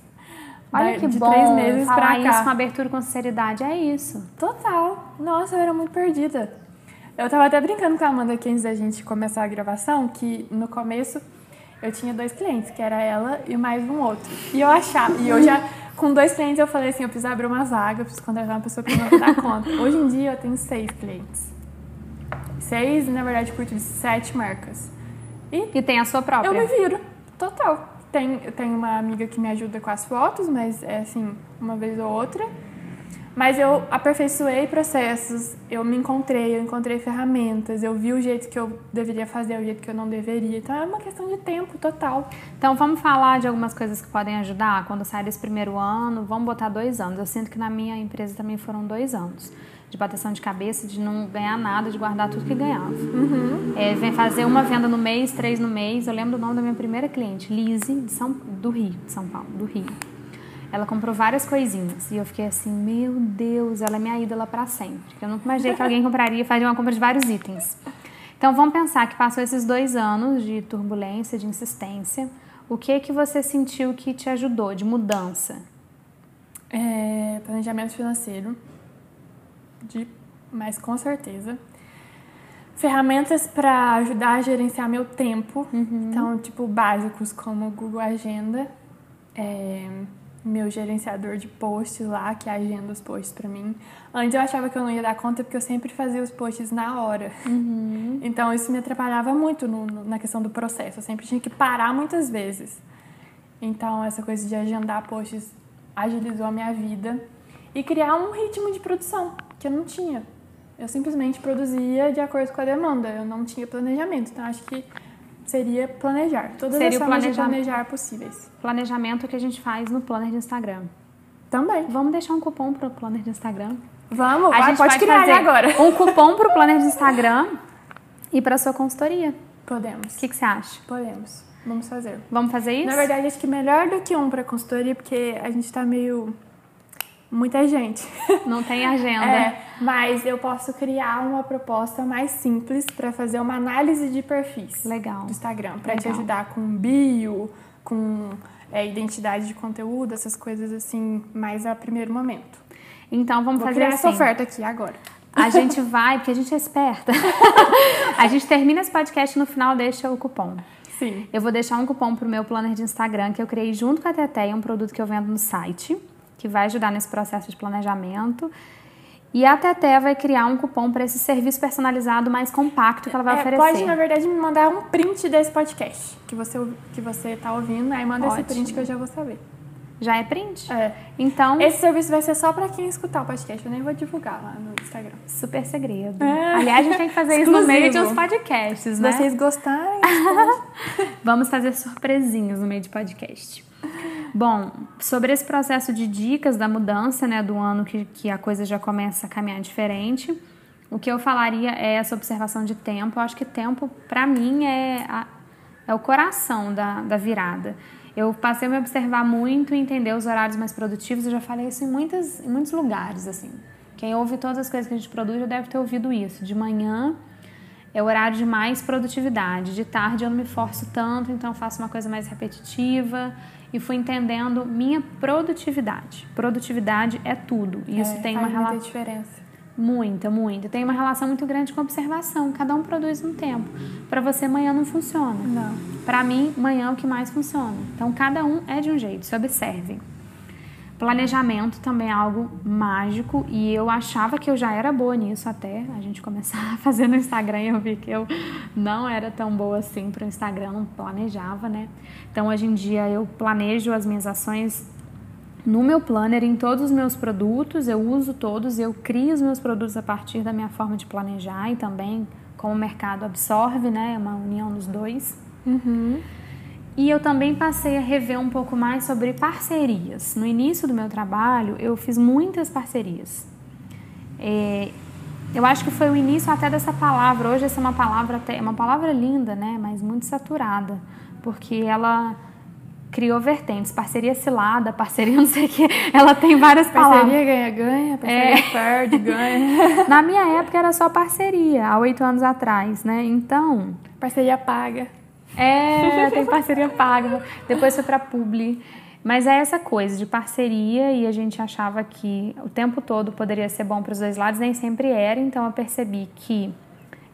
Olha da, que de bom três meses falar pra cá. isso com abertura e com sinceridade. É isso. Total. Nossa, eu era muito perdida. Eu tava até brincando com a Amanda aqui antes da gente começar a gravação, que no começo eu tinha dois clientes, que era ela e mais um outro. E eu achava, e eu já, com dois clientes, eu falei assim: eu preciso abrir uma vaga, eu preciso contratar uma pessoa que não dar conta. Hoje em dia eu tenho seis clientes. Seis, na verdade, curto de sete marcas. E, e tem a sua própria? Eu me viro, total. Tem, eu tenho uma amiga que me ajuda com as fotos, mas é assim, uma vez ou outra. Mas eu aperfeiçoei processos, eu me encontrei, eu encontrei ferramentas, eu vi o jeito que eu deveria fazer, o jeito que eu não deveria. Então é uma questão de tempo total. Então vamos falar de algumas coisas que podem ajudar quando sai desse primeiro ano. Vamos botar dois anos. Eu sinto que na minha empresa também foram dois anos de bateção de cabeça, de não ganhar nada, de guardar tudo que ganhava. Uhum. É, vem fazer uma venda no mês, três no mês. Eu lembro do nome da minha primeira cliente, Lise, de São, do Rio, de São Paulo, do Rio. Ela comprou várias coisinhas e eu fiquei assim, meu Deus, ela é minha ídola para sempre. Eu nunca imaginei que alguém compraria e faria uma compra de vários itens. Então vamos pensar que passou esses dois anos de turbulência, de insistência. O que que você sentiu que te ajudou de mudança? É, planejamento financeiro, de, mas com certeza. Ferramentas para ajudar a gerenciar meu tempo. Uhum. Então, tipo, básicos como Google Agenda. É, meu gerenciador de posts lá, que agenda os posts para mim. Antes eu achava que eu não ia dar conta porque eu sempre fazia os posts na hora. Uhum. Então isso me atrapalhava muito no, no, na questão do processo. Eu sempre tinha que parar muitas vezes. Então essa coisa de agendar posts agilizou a minha vida e criar um ritmo de produção que eu não tinha. Eu simplesmente produzia de acordo com a demanda. Eu não tinha planejamento. Então acho que seria planejar. Todas Seria as o formas de planejar- possíveis. Planejamento que a gente faz no planner de Instagram. Também. Vamos deixar um cupom pro planner de Instagram? Vamos, A vai, gente pode criar fazer agora. um cupom pro planner de Instagram e para sua consultoria. Podemos. O que, que você acha? Podemos. Vamos fazer. Vamos fazer isso? Na verdade, acho que melhor do que um para consultoria, porque a gente tá meio muita gente. Não tem agenda. É, mas eu posso criar uma proposta mais simples para fazer uma análise de perfis. Legal. Do Instagram, para te ajudar com bio, com é, identidade de conteúdo, essas coisas assim, mais a primeiro momento. Então vamos Vou fazer criar assim. essa oferta aqui agora. A gente vai, porque a gente é esperta. a gente termina esse podcast no final deixa o cupom. Sim. Eu vou deixar um cupom pro meu planner de Instagram que eu criei junto com a Teteia, um produto que eu vendo no site, que vai ajudar nesse processo de planejamento. E a Teté vai criar um cupom para esse serviço personalizado mais compacto que ela vai É, oferecer. pode, na verdade, me mandar um print desse podcast que você, que você tá ouvindo, aí manda esse Ótimo. print que eu já vou saber. Já é print? É. Então, Esse serviço vai ser só pra quem escutar o podcast, eu nem vou divulgar lá no Instagram. super segredo. É. Aliás, a gente tem que fazer isso no meio de uns podcasts, Se né? vocês gostarem, Vamos fazer surpresinhos no meio de podcast. Bom, sobre esse processo de dicas da mudança, né, do ano que, que a coisa já começa a caminhar diferente, o que eu falaria é essa observação de tempo. Eu acho que tempo, para mim, é, a- é o coração da, da virada. Eu passei a me observar muito e entender os horários mais produtivos. Eu já falei isso em, muitas, em muitos lugares, assim. Quem ouve todas as coisas que a gente produz já deve ter ouvido isso. De manhã é o horário de mais produtividade. De tarde eu não me forço tanto, então faço uma coisa mais repetitiva e fui entendendo minha produtividade. Produtividade é tudo. E isso É, tem uma relação diferença. muita, muita. Tem uma relação muito grande com a observação. Cada um produz um tempo. Para você amanhã não funciona. Não. Para mim, manhã é o que mais funciona. Então, cada um é de um jeito, se observem. Planejamento também é algo mágico e eu achava que eu já era boa nisso até a gente começar a fazer no Instagram eu vi que eu não era tão boa assim para o Instagram, não planejava, né? Então, hoje em dia eu planejo as minhas ações no meu planner, em todos os meus produtos, eu uso todos, eu crio os meus produtos a partir da minha forma de planejar e também como o mercado absorve, né? É uma união dos dois. E eu também passei a rever um pouco mais sobre parcerias. No início do meu trabalho, eu fiz muitas parcerias. É, eu acho que foi o início até dessa palavra. Hoje essa é uma palavra até, é uma palavra linda, né? Mas muito saturada, porque ela criou vertentes, parceria cilada, parceria não sei o que. Ela tem várias palavras. Parceria ganha-ganha, parceria perde, ganha. Na minha época era só parceria, há oito anos atrás, né? Então, Parceria paga. É, tem parceria paga. Depois foi pra Publi. Mas é essa coisa de parceria e a gente achava que o tempo todo poderia ser bom para os dois lados, nem sempre era. Então eu percebi que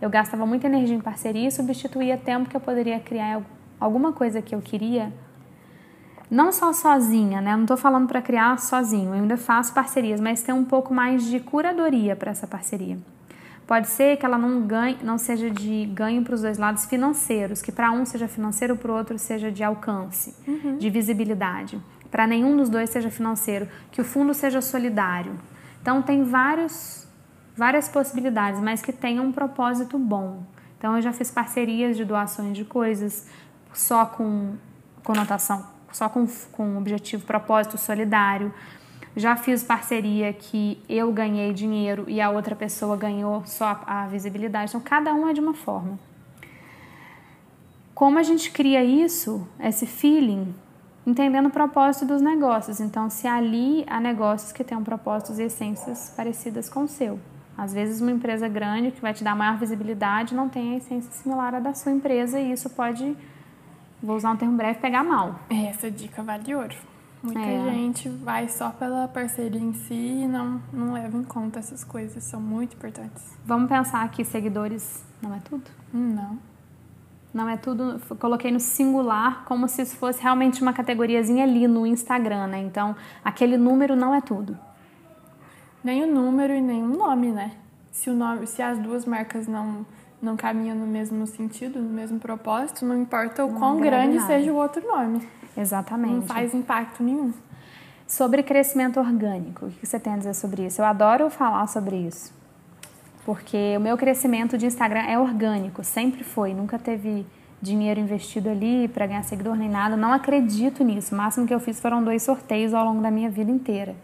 eu gastava muita energia em parceria e substituía tempo que eu poderia criar alguma coisa que eu queria. Não só sozinha, né? Eu não tô falando para criar sozinho, eu ainda faço parcerias, mas tem um pouco mais de curadoria para essa parceria. Pode ser que ela não ganhe, não seja de ganho para os dois lados financeiros, que para um seja financeiro, para o outro seja de alcance, de visibilidade. Para nenhum dos dois seja financeiro, que o fundo seja solidário. Então tem vários, várias possibilidades, mas que tenham um propósito bom. Então eu já fiz parcerias de doações de coisas só com conotação, só com, com objetivo, propósito solidário. Já fiz parceria que eu ganhei dinheiro e a outra pessoa ganhou só a visibilidade. Então, cada um é de uma forma. Como a gente cria isso, esse feeling, entendendo o propósito dos negócios. Então, se ali há negócios que têm propósitos e essências parecidas com o seu. Às vezes, uma empresa grande que vai te dar maior visibilidade não tem a essência similar à da sua empresa e isso pode, vou usar um termo breve, pegar mal. Essa dica vale ouro. Muita É. gente vai só pela parceria em si e não, não leva em conta essas coisas, são muito importantes. Vamos pensar que seguidores não é tudo? Não. Não é tudo. Coloquei no singular como se isso fosse realmente uma categoriazinha ali no Instagram, né? Então, aquele número não é tudo. Nem o número e nem o nome, né? Se, o nome, se as duas marcas não, não caminham no mesmo sentido, no mesmo propósito, não importa o Não quão grande nada. seja o outro nome. Exatamente. Não faz impacto nenhum. Sobre crescimento orgânico, o que você tem a dizer sobre isso? Eu adoro falar sobre isso. Porque o meu crescimento de Instagram é orgânico, sempre foi. Nunca teve dinheiro investido ali para ganhar seguidor nem nada. Não acredito nisso. O máximo que eu fiz foram dois sorteios ao longo da minha vida inteira.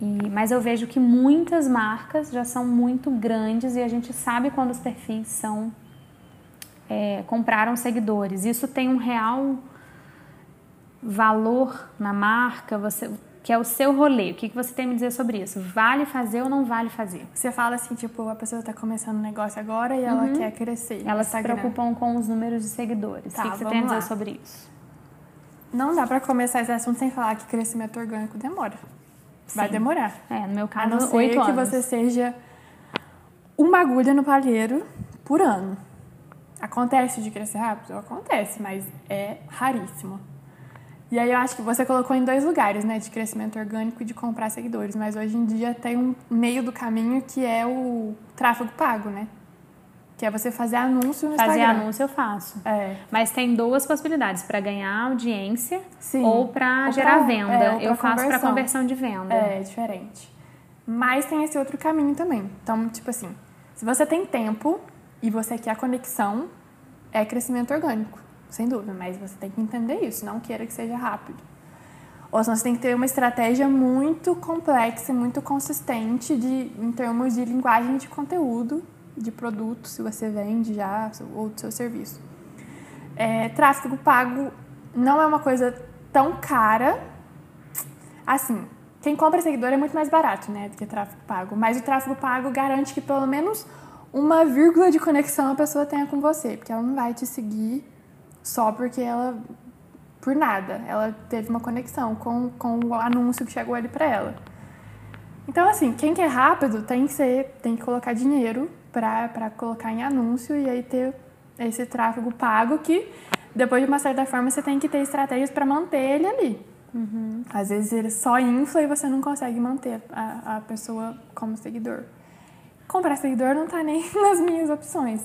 E, mas eu vejo que muitas marcas já são muito grandes e a gente sabe quando os perfis são é, compraram seguidores. Isso tem um real valor na marca. Você que é o seu rolê. O que, que você tem a me dizer sobre isso? Vale fazer ou não vale fazer? Você fala assim, tipo, a pessoa está começando um negócio agora e ela quer crescer. Elas se preocupam com os números de seguidores. Tá, o que, que você tem a dizer sobre isso? Não dá para começar esse assunto sem falar que crescimento orgânico demora. Vai Sim. demorar. É, no meu A caso, não ser que anos. você seja uma agulha no palheiro por ano. Acontece de crescer rápido? Acontece, mas é raríssimo. E aí eu acho que você colocou em dois lugares, né? De crescimento orgânico e de comprar seguidores. Mas hoje em dia tem um meio do caminho que é o tráfego pago, né? Que é você fazer anúncio no Fazer Instagram. anúncio eu faço. É. Mas tem duas possibilidades, para ganhar audiência Sim. ou para gerar pra- venda. é, eu faço para conversão. de venda. É, diferente. Mas tem esse outro caminho também. Então, tipo assim, se você tem tempo e você quer a conexão, é crescimento orgânico, sem dúvida. Mas você tem que entender isso, não queira que seja rápido. Ou senão você tem que ter uma estratégia muito complexa muito consistente de, em termos de linguagem de conteúdo, de produto, se você vende já, ou do seu serviço. É, tráfego pago não é uma coisa tão cara Assim, quem compra seguidor é muito mais barato, né, do que tráfego pago. Mas o tráfego pago garante que pelo menos uma vírgula de conexão a pessoa tenha com você, porque ela não vai te seguir só porque ela por nada, ela teve uma conexão com, com o anúncio que chegou ali para ela. Então, assim, quem quer rápido tem que ser, tem que colocar dinheiro para colocar em anúncio e aí ter esse tráfego pago que depois de uma certa forma você tem que ter estratégias para manter ele ali. Às vezes ele só infla e você não consegue manter a, a pessoa como seguidor. Comprar seguidor não tá nem nas minhas opções.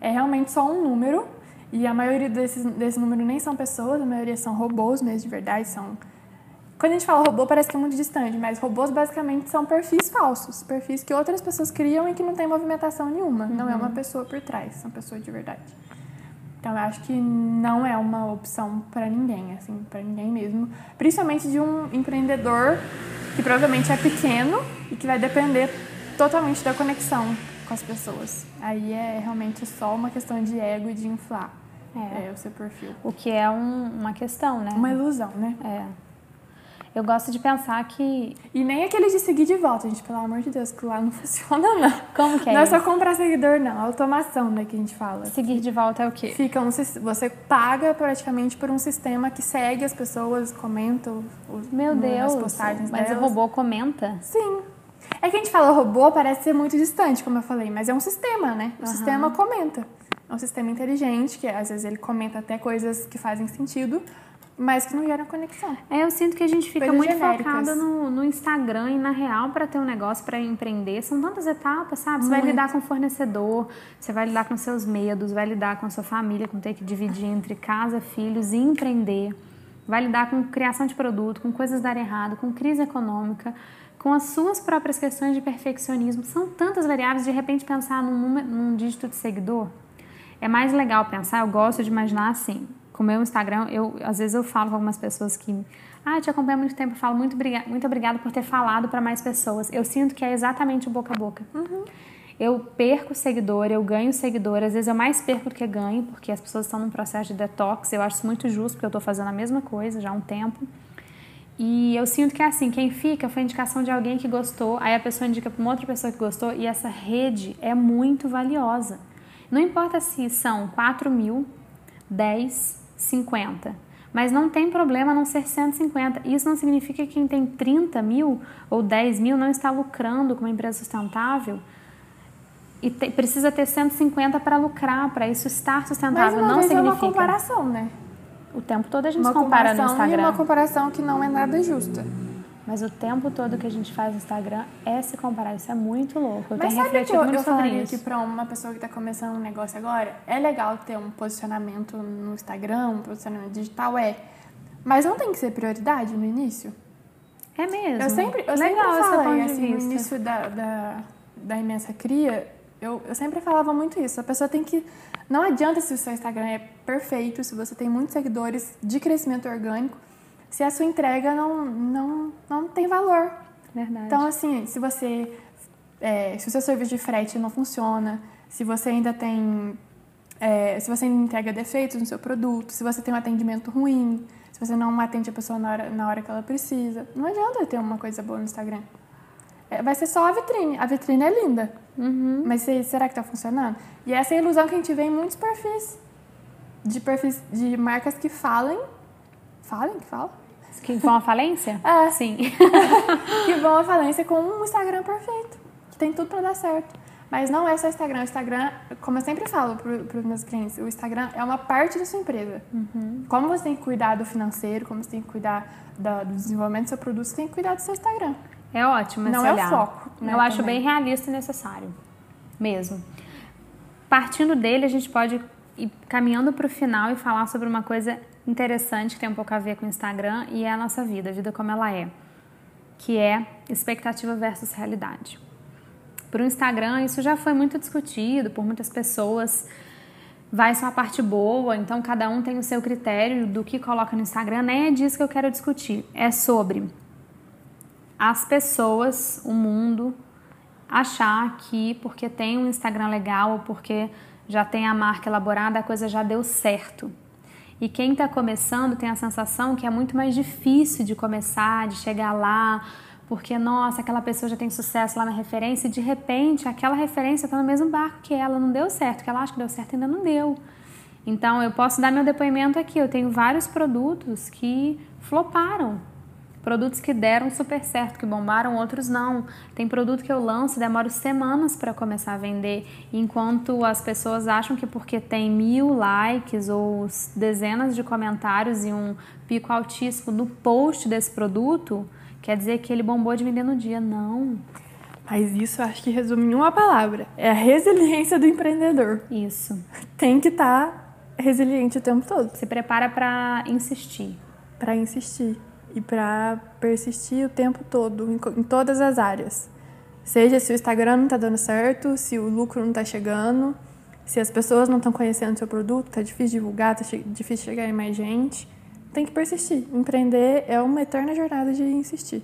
É realmente só um número. E a maioria desses, desse número nem são pessoas, a maioria são robôs mesmo, de verdade. São... Quando a gente fala robô, parece que é muito distante, mas robôs basicamente são perfis falsos. Perfis que outras pessoas criam e que não tem movimentação nenhuma. Não é uma pessoa por trás, são pessoas de verdade. Então eu acho que não é uma opção para ninguém, assim, para ninguém mesmo. Principalmente de um empreendedor que provavelmente é pequeno e que vai depender totalmente da conexão com as pessoas. Aí é realmente só uma questão de ego e de inflar É. é, o seu perfil. O que é um- uma questão, né? Uma ilusão, né? É. Eu gosto de pensar que. E nem aquele de seguir de volta, gente, pelo amor de Deus, que lá não funciona, não. Como que é não é isso? só comprar seguidor, não. Automação, né, que a gente fala. Seguir de volta é o quê? Fica um, você paga praticamente por um sistema que segue as pessoas, comenta os, Meu as Deus. postagens Mas delas. o robô comenta? Sim. É que a gente fala robô, parece ser muito distante, como eu falei, mas é um sistema, né? O sistema comenta. É um sistema inteligente, que às vezes ele comenta até coisas que fazem sentido, mas que não geram conexão. É, eu sinto que a gente fica Coisas muito genéricas. focada no, no Instagram e na real para ter um negócio para empreender. São tantas etapas, sabe? Você vai Muito. lidar com o fornecedor, você vai lidar com seus medos, vai lidar com a sua família, com ter que dividir entre casa, filhos e empreender. Vai lidar com criação de produto, com coisas darem errado, com crise econômica, com as suas próprias questões de perfeccionismo. São tantas variáveis, de repente pensar num, número, num dígito de seguidor. É mais legal pensar, eu gosto de imaginar assim, com o meu Instagram, eu, às vezes eu falo com algumas pessoas que, ah, te acompanho há muito tempo, eu falo muito, muito obrigada por ter falado para mais pessoas. Eu sinto que é exatamente o boca a boca. Eu perco seguidor, eu ganho seguidor, às vezes eu mais perco do que ganho, porque as pessoas estão num processo de detox, eu acho isso muito justo, porque eu estou fazendo a mesma coisa já há um tempo. E eu sinto que é assim, quem fica foi indicação de alguém que gostou, aí a pessoa indica para uma outra pessoa que gostou, e essa rede é muito valiosa. Não importa se são 4 mil, 10, 50, mas não tem problema não ser 150. Isso não significa que quem tem 30 mil ou 10 mil não está lucrando com uma empresa sustentável e te- precisa ter 150 para lucrar, para isso estar Mas sustentável. uma não vez é uma significa. comparação, né? O tempo todo a gente Uma compara no comparação e Instagram. uma comparação que não é nada justa. Mas o tempo todo que a gente faz no Instagram é se comparar. Isso é muito louco. Eu Mas tenho sabe que eu, eu falaria isso. que pra uma pessoa que tá começando um negócio agora, é legal ter um posicionamento no Instagram, um posicionamento digital, é. Mas não tem que ser prioridade no início? É mesmo. Eu sempre, eu Legal sempre falei, assim, no início da, da, da imensa cria, eu, eu sempre falava muito isso. A pessoa tem que. Não adianta se o seu Instagram é perfeito, se você tem muitos seguidores de crescimento orgânico, se a sua entrega não, não, não tem valor. Verdade. Então, assim, se você. é, se o seu serviço de frete não funciona, se você ainda tem. é, se você entrega defeitos no seu produto, se você tem um atendimento ruim, se você não atende a pessoa na hora, na hora que ela precisa, não adianta ter uma coisa boa no Instagram. É, vai ser só a vitrine. A vitrine é linda. Uhum. Mas será que está funcionando? E essa é a ilusão que a gente vê em muitos perfis. De perfis de marcas que falem. Falem? Que fala? Que vão à falência? É. Sim. que vão à falência com um Instagram perfeito. Que tem tudo para dar certo. Mas não é só Instagram. O Instagram, como eu sempre falo para os meus clientes, o Instagram é uma parte da sua empresa. Uhum. Como você tem que cuidar do financeiro, como você tem que cuidar do, do desenvolvimento do seu produto, você tem que cuidar do seu Instagram. É ótimo esse Não olhar. é o foco. Né, Eu acho também. bem realista e necessário. Mesmo. Partindo dele, a gente pode ir caminhando para o final e falar sobre uma coisa interessante que tem um pouco a ver com o Instagram e é a nossa vida, a vida como ela é, que é expectativa versus realidade. Para o Instagram, isso já foi muito discutido por muitas pessoas. Vai só a parte boa, então cada um tem o seu critério do que coloca no Instagram. Nem é disso que eu quero discutir. É sobre as pessoas, o mundo, achar que porque tem um Instagram legal ou porque já tem a marca elaborada, a coisa já deu certo. E quem está começando tem a sensação que é muito mais difícil de começar, de chegar lá, porque, nossa, aquela pessoa já tem sucesso lá na referência e de repente aquela referência está no mesmo barco que ela, não deu certo, que ela acha que deu certo ainda não deu. Então, eu posso dar meu depoimento aqui. Eu tenho vários produtos que floparam. Produtos que deram super certo, que bombaram, outros não. Tem produto que eu lanço, demoro semanas para começar a vender, enquanto as pessoas acham que porque tem mil likes ou dezenas de comentários e um pico altíssimo no post desse produto, quer dizer que ele bombou de vender no dia. Não. Mas isso acho que resume em uma palavra: é a resiliência do empreendedor. Isso. Tem que estar tá resiliente o tempo todo. Se prepara para insistir. Para insistir e para persistir o tempo todo, em, todas as áreas. Seja se o Instagram não está dando certo, se o lucro não está chegando, se as pessoas não estão conhecendo o seu produto, está difícil divulgar, está difícil chegar em mais gente. Tem que persistir. Empreender é uma eterna jornada de insistir.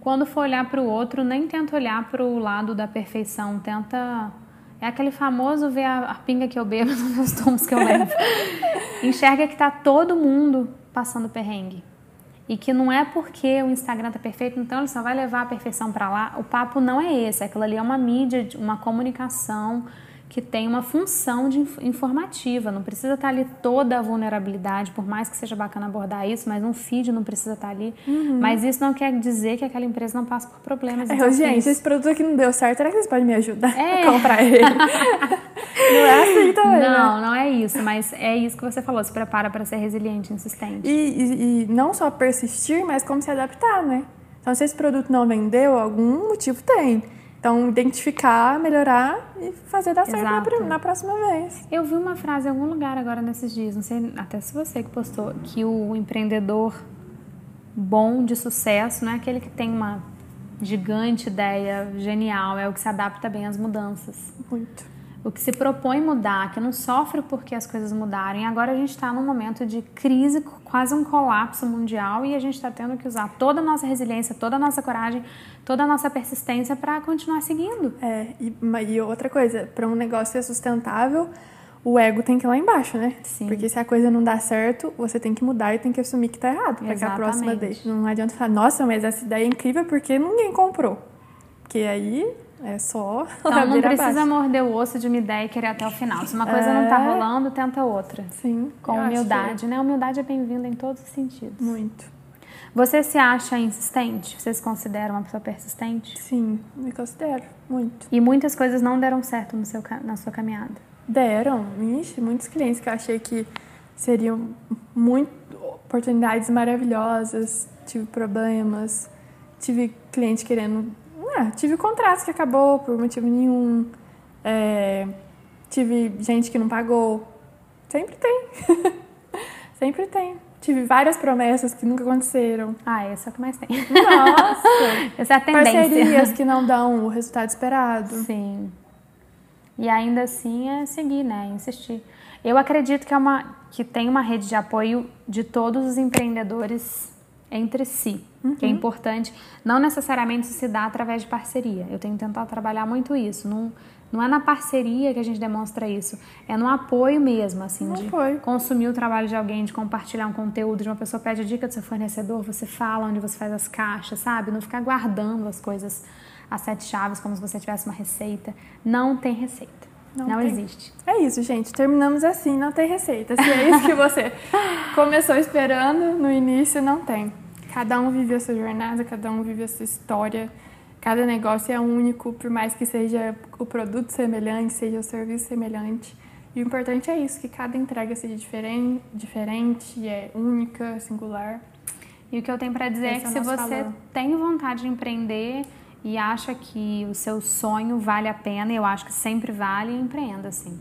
Quando for olhar para o outro, nem tenta olhar para o lado da perfeição, tenta é aquele famoso ver a, a pinga que eu bebo nos meus tomos que eu levo. Enxerga que está todo mundo passando perrengue. E que não é porque o Instagram tá perfeito, então ele só vai levar a perfeição para lá. O papo não é esse. Aquilo ali é uma mídia, uma comunicação que tem uma função de informativa. Não precisa estar ali toda a vulnerabilidade, por mais que seja bacana abordar isso, mas um feed não precisa estar ali. Uhum. Mas isso não quer dizer que aquela empresa não passa por problemas. É, gente, esse produto aqui não deu certo, será que vocês podem me ajudar é. a comprar ele? não é assim também. Não, né? não é isso, mas é isso que você falou, se prepara para ser resiliente, insistente. E, e, e não só persistir, mas como se adaptar, né? Então, se esse produto não vendeu, algum motivo tem. Então, identificar, melhorar e fazer dar certo na, na, próxima vez. Eu vi uma frase em algum lugar agora nesses dias, não sei até se você que postou, que o empreendedor bom de sucesso não é aquele que tem uma gigante ideia genial, é o que se adapta bem às mudanças. Muito o que se propõe mudar, que não sofre porque as coisas mudarem. Agora a gente está num momento de crise, quase um colapso mundial, e a gente está tendo que usar toda a nossa resiliência, toda a nossa coragem, toda a nossa persistência para continuar seguindo. É, e, e outra coisa, para um negócio ser sustentável, o ego tem que ir lá embaixo, né? Sim. Porque se a coisa não dá certo, você tem que mudar e tem que assumir que tá errado, para que a próxima vez. Não adianta falar, nossa, mas essa ideia é incrível porque ninguém comprou. Porque aí é só. Então não precisa abaixo. morder o osso de uma ideia e querer até o final. Se uma coisa é... não tá rolando, tenta outra. Sim. Com humildade, que... né? Humildade é bem-vinda em todos os sentidos. Muito. Você se acha insistente? Você se considera uma pessoa persistente? Sim, me considero. Muito. E muitas coisas não deram certo no seu, na sua caminhada? Deram. Ixi, muitos clientes que eu achei que seriam muito oportunidades maravilhosas, tive problemas, tive cliente querendo ah, tive contratos que acabou por motivo nenhum. É, tive gente que não pagou. Sempre tem. Sempre tem. Tive várias promessas que nunca aconteceram. Ah, essa é o que mais tem. Nossa! essa é a tendência. Parcerias que não dão o resultado esperado. Sim. E ainda assim é seguir, né? Insistir. Eu acredito que, é uma, que tem uma rede de apoio de todos os empreendedores entre si. Que é importante. Não necessariamente se dá através de parceria. Eu tenho tentado trabalhar muito isso. Não, não é na parceria que a gente demonstra isso, é no apoio mesmo, assim, No de apoio. consumir o trabalho de alguém, de compartilhar um conteúdo, de uma pessoa pede a dica do seu fornecedor, você fala onde você faz as caixas, sabe? Não ficar guardando as coisas, as sete chaves, como se você tivesse uma receita. Não tem receita. Não Não, tem. existe. É isso, gente. Terminamos assim, não tem receita. Se é isso que você começou esperando no início, não tem. Cada um vive a sua jornada, cada um vive a sua história. Cada negócio é único, por mais que seja o produto semelhante, seja o serviço semelhante. E o importante é isso, que cada entrega seja diferente, diferente é única, singular. E o que eu tenho pra dizer é Esse que é o se você valor. tem vontade de empreender e acha que o seu sonho vale a pena, eu acho que sempre vale, empreenda assim.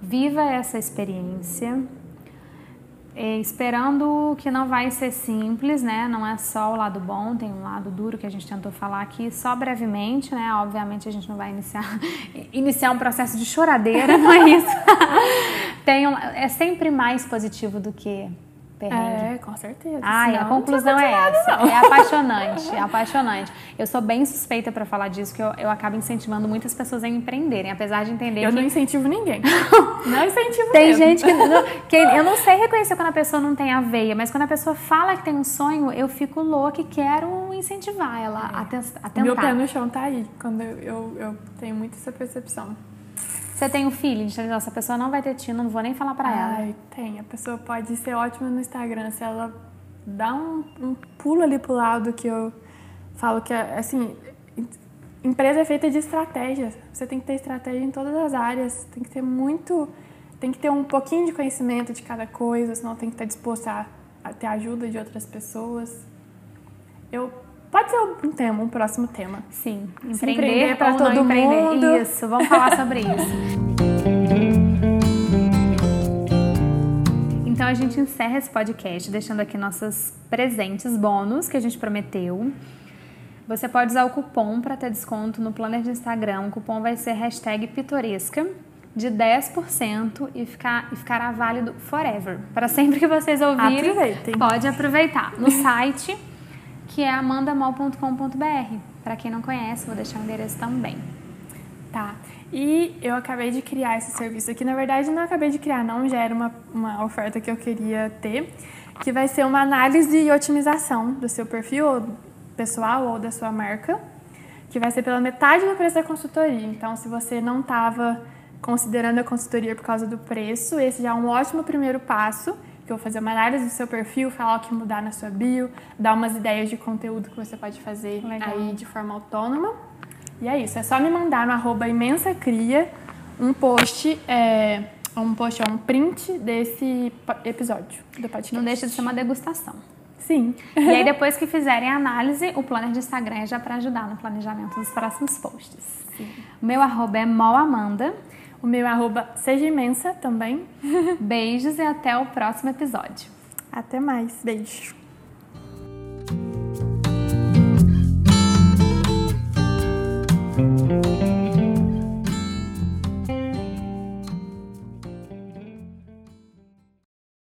Viva essa experiência, eh, esperando que não vai ser simples, né? Não é só o lado bom, tem um lado duro que a gente tentou falar aqui, só brevemente, né? Obviamente a gente não vai iniciar, iniciar um processo de choradeira, não é isso. tem um- é sempre mais positivo do que perrengue. É, com certeza. Ai, a Senão, não conclusão é essa. continuado, É apaixonante, é apaixonante. Eu sou bem suspeita pra falar disso, que eu, eu acabo incentivando muitas pessoas a empreenderem, apesar de entender Eu que não incentivo ninguém. não incentivo tem mesmo. gente que, não- que eu não sei reconhecer quando a pessoa não tem a veia, mas quando a pessoa fala que tem um sonho, eu fico louca e quero incentivar ela a, tes- a Meu pé tentar. no chão tá aí, quando eu, eu, eu tenho muito essa percepção. Você tem o feeling de essa pessoa não vai ter tino, não vou nem falar pra ela. Ai, tem. A pessoa pode ser ótima no Instagram. Se ela dá um, um pulo ali pro lado que eu falo que, é, assim, empresa é feita de estratégias. Você tem que ter estratégia em todas as áreas. Tem que ter muito... Tem que ter um pouquinho de conhecimento de cada coisa, senão tem que estar disposto a, a ter ajuda de outras pessoas. Eu... Pode ser um tema, um próximo tema. Sim, empreender, empreender não todo empreender. mundo. Isso, vamos falar sobre isso. Então a gente encerra esse podcast deixando aqui nossos presentes bônus que a gente prometeu. Você pode usar o cupom para ter desconto no planner de Instagram. O cupom vai ser hashtag pitoresca de 10% e, ficar, e ficará válido forever. Para sempre que vocês ouvirem, Aproveitem. pode aproveitar. No site, que é amandamol.com.br. Para quem não conhece, vou deixar o endereço também. Tá. E eu acabei de criar esse serviço aqui. Na verdade, não acabei de criar, não. Já era uma, uma oferta que eu queria ter. Que vai ser uma análise e otimização do seu perfil pessoal ou da sua marca. Que vai ser pela metade do preço da consultoria. Então, se você não estava considerando a consultoria por causa do preço, esse já é um ótimo primeiro passo. Que eu vou fazer uma análise do seu perfil, falar o que mudar na sua bio, dar umas ideias de conteúdo que você pode fazer Legal. aí de forma autônoma. E é isso, é só me mandar no arroba imensacria um post, é, um post, ó, um print desse episódio do podcast. Não deixa de ser uma degustação. Sim. E aí, depois que fizerem a análise, o planner de Instagram é já para ajudar no planejamento dos próximos posts. O meu arroba é molamanda. O meu arroba seja imensa também. Beijos e até o próximo episódio. Até mais. Beijo.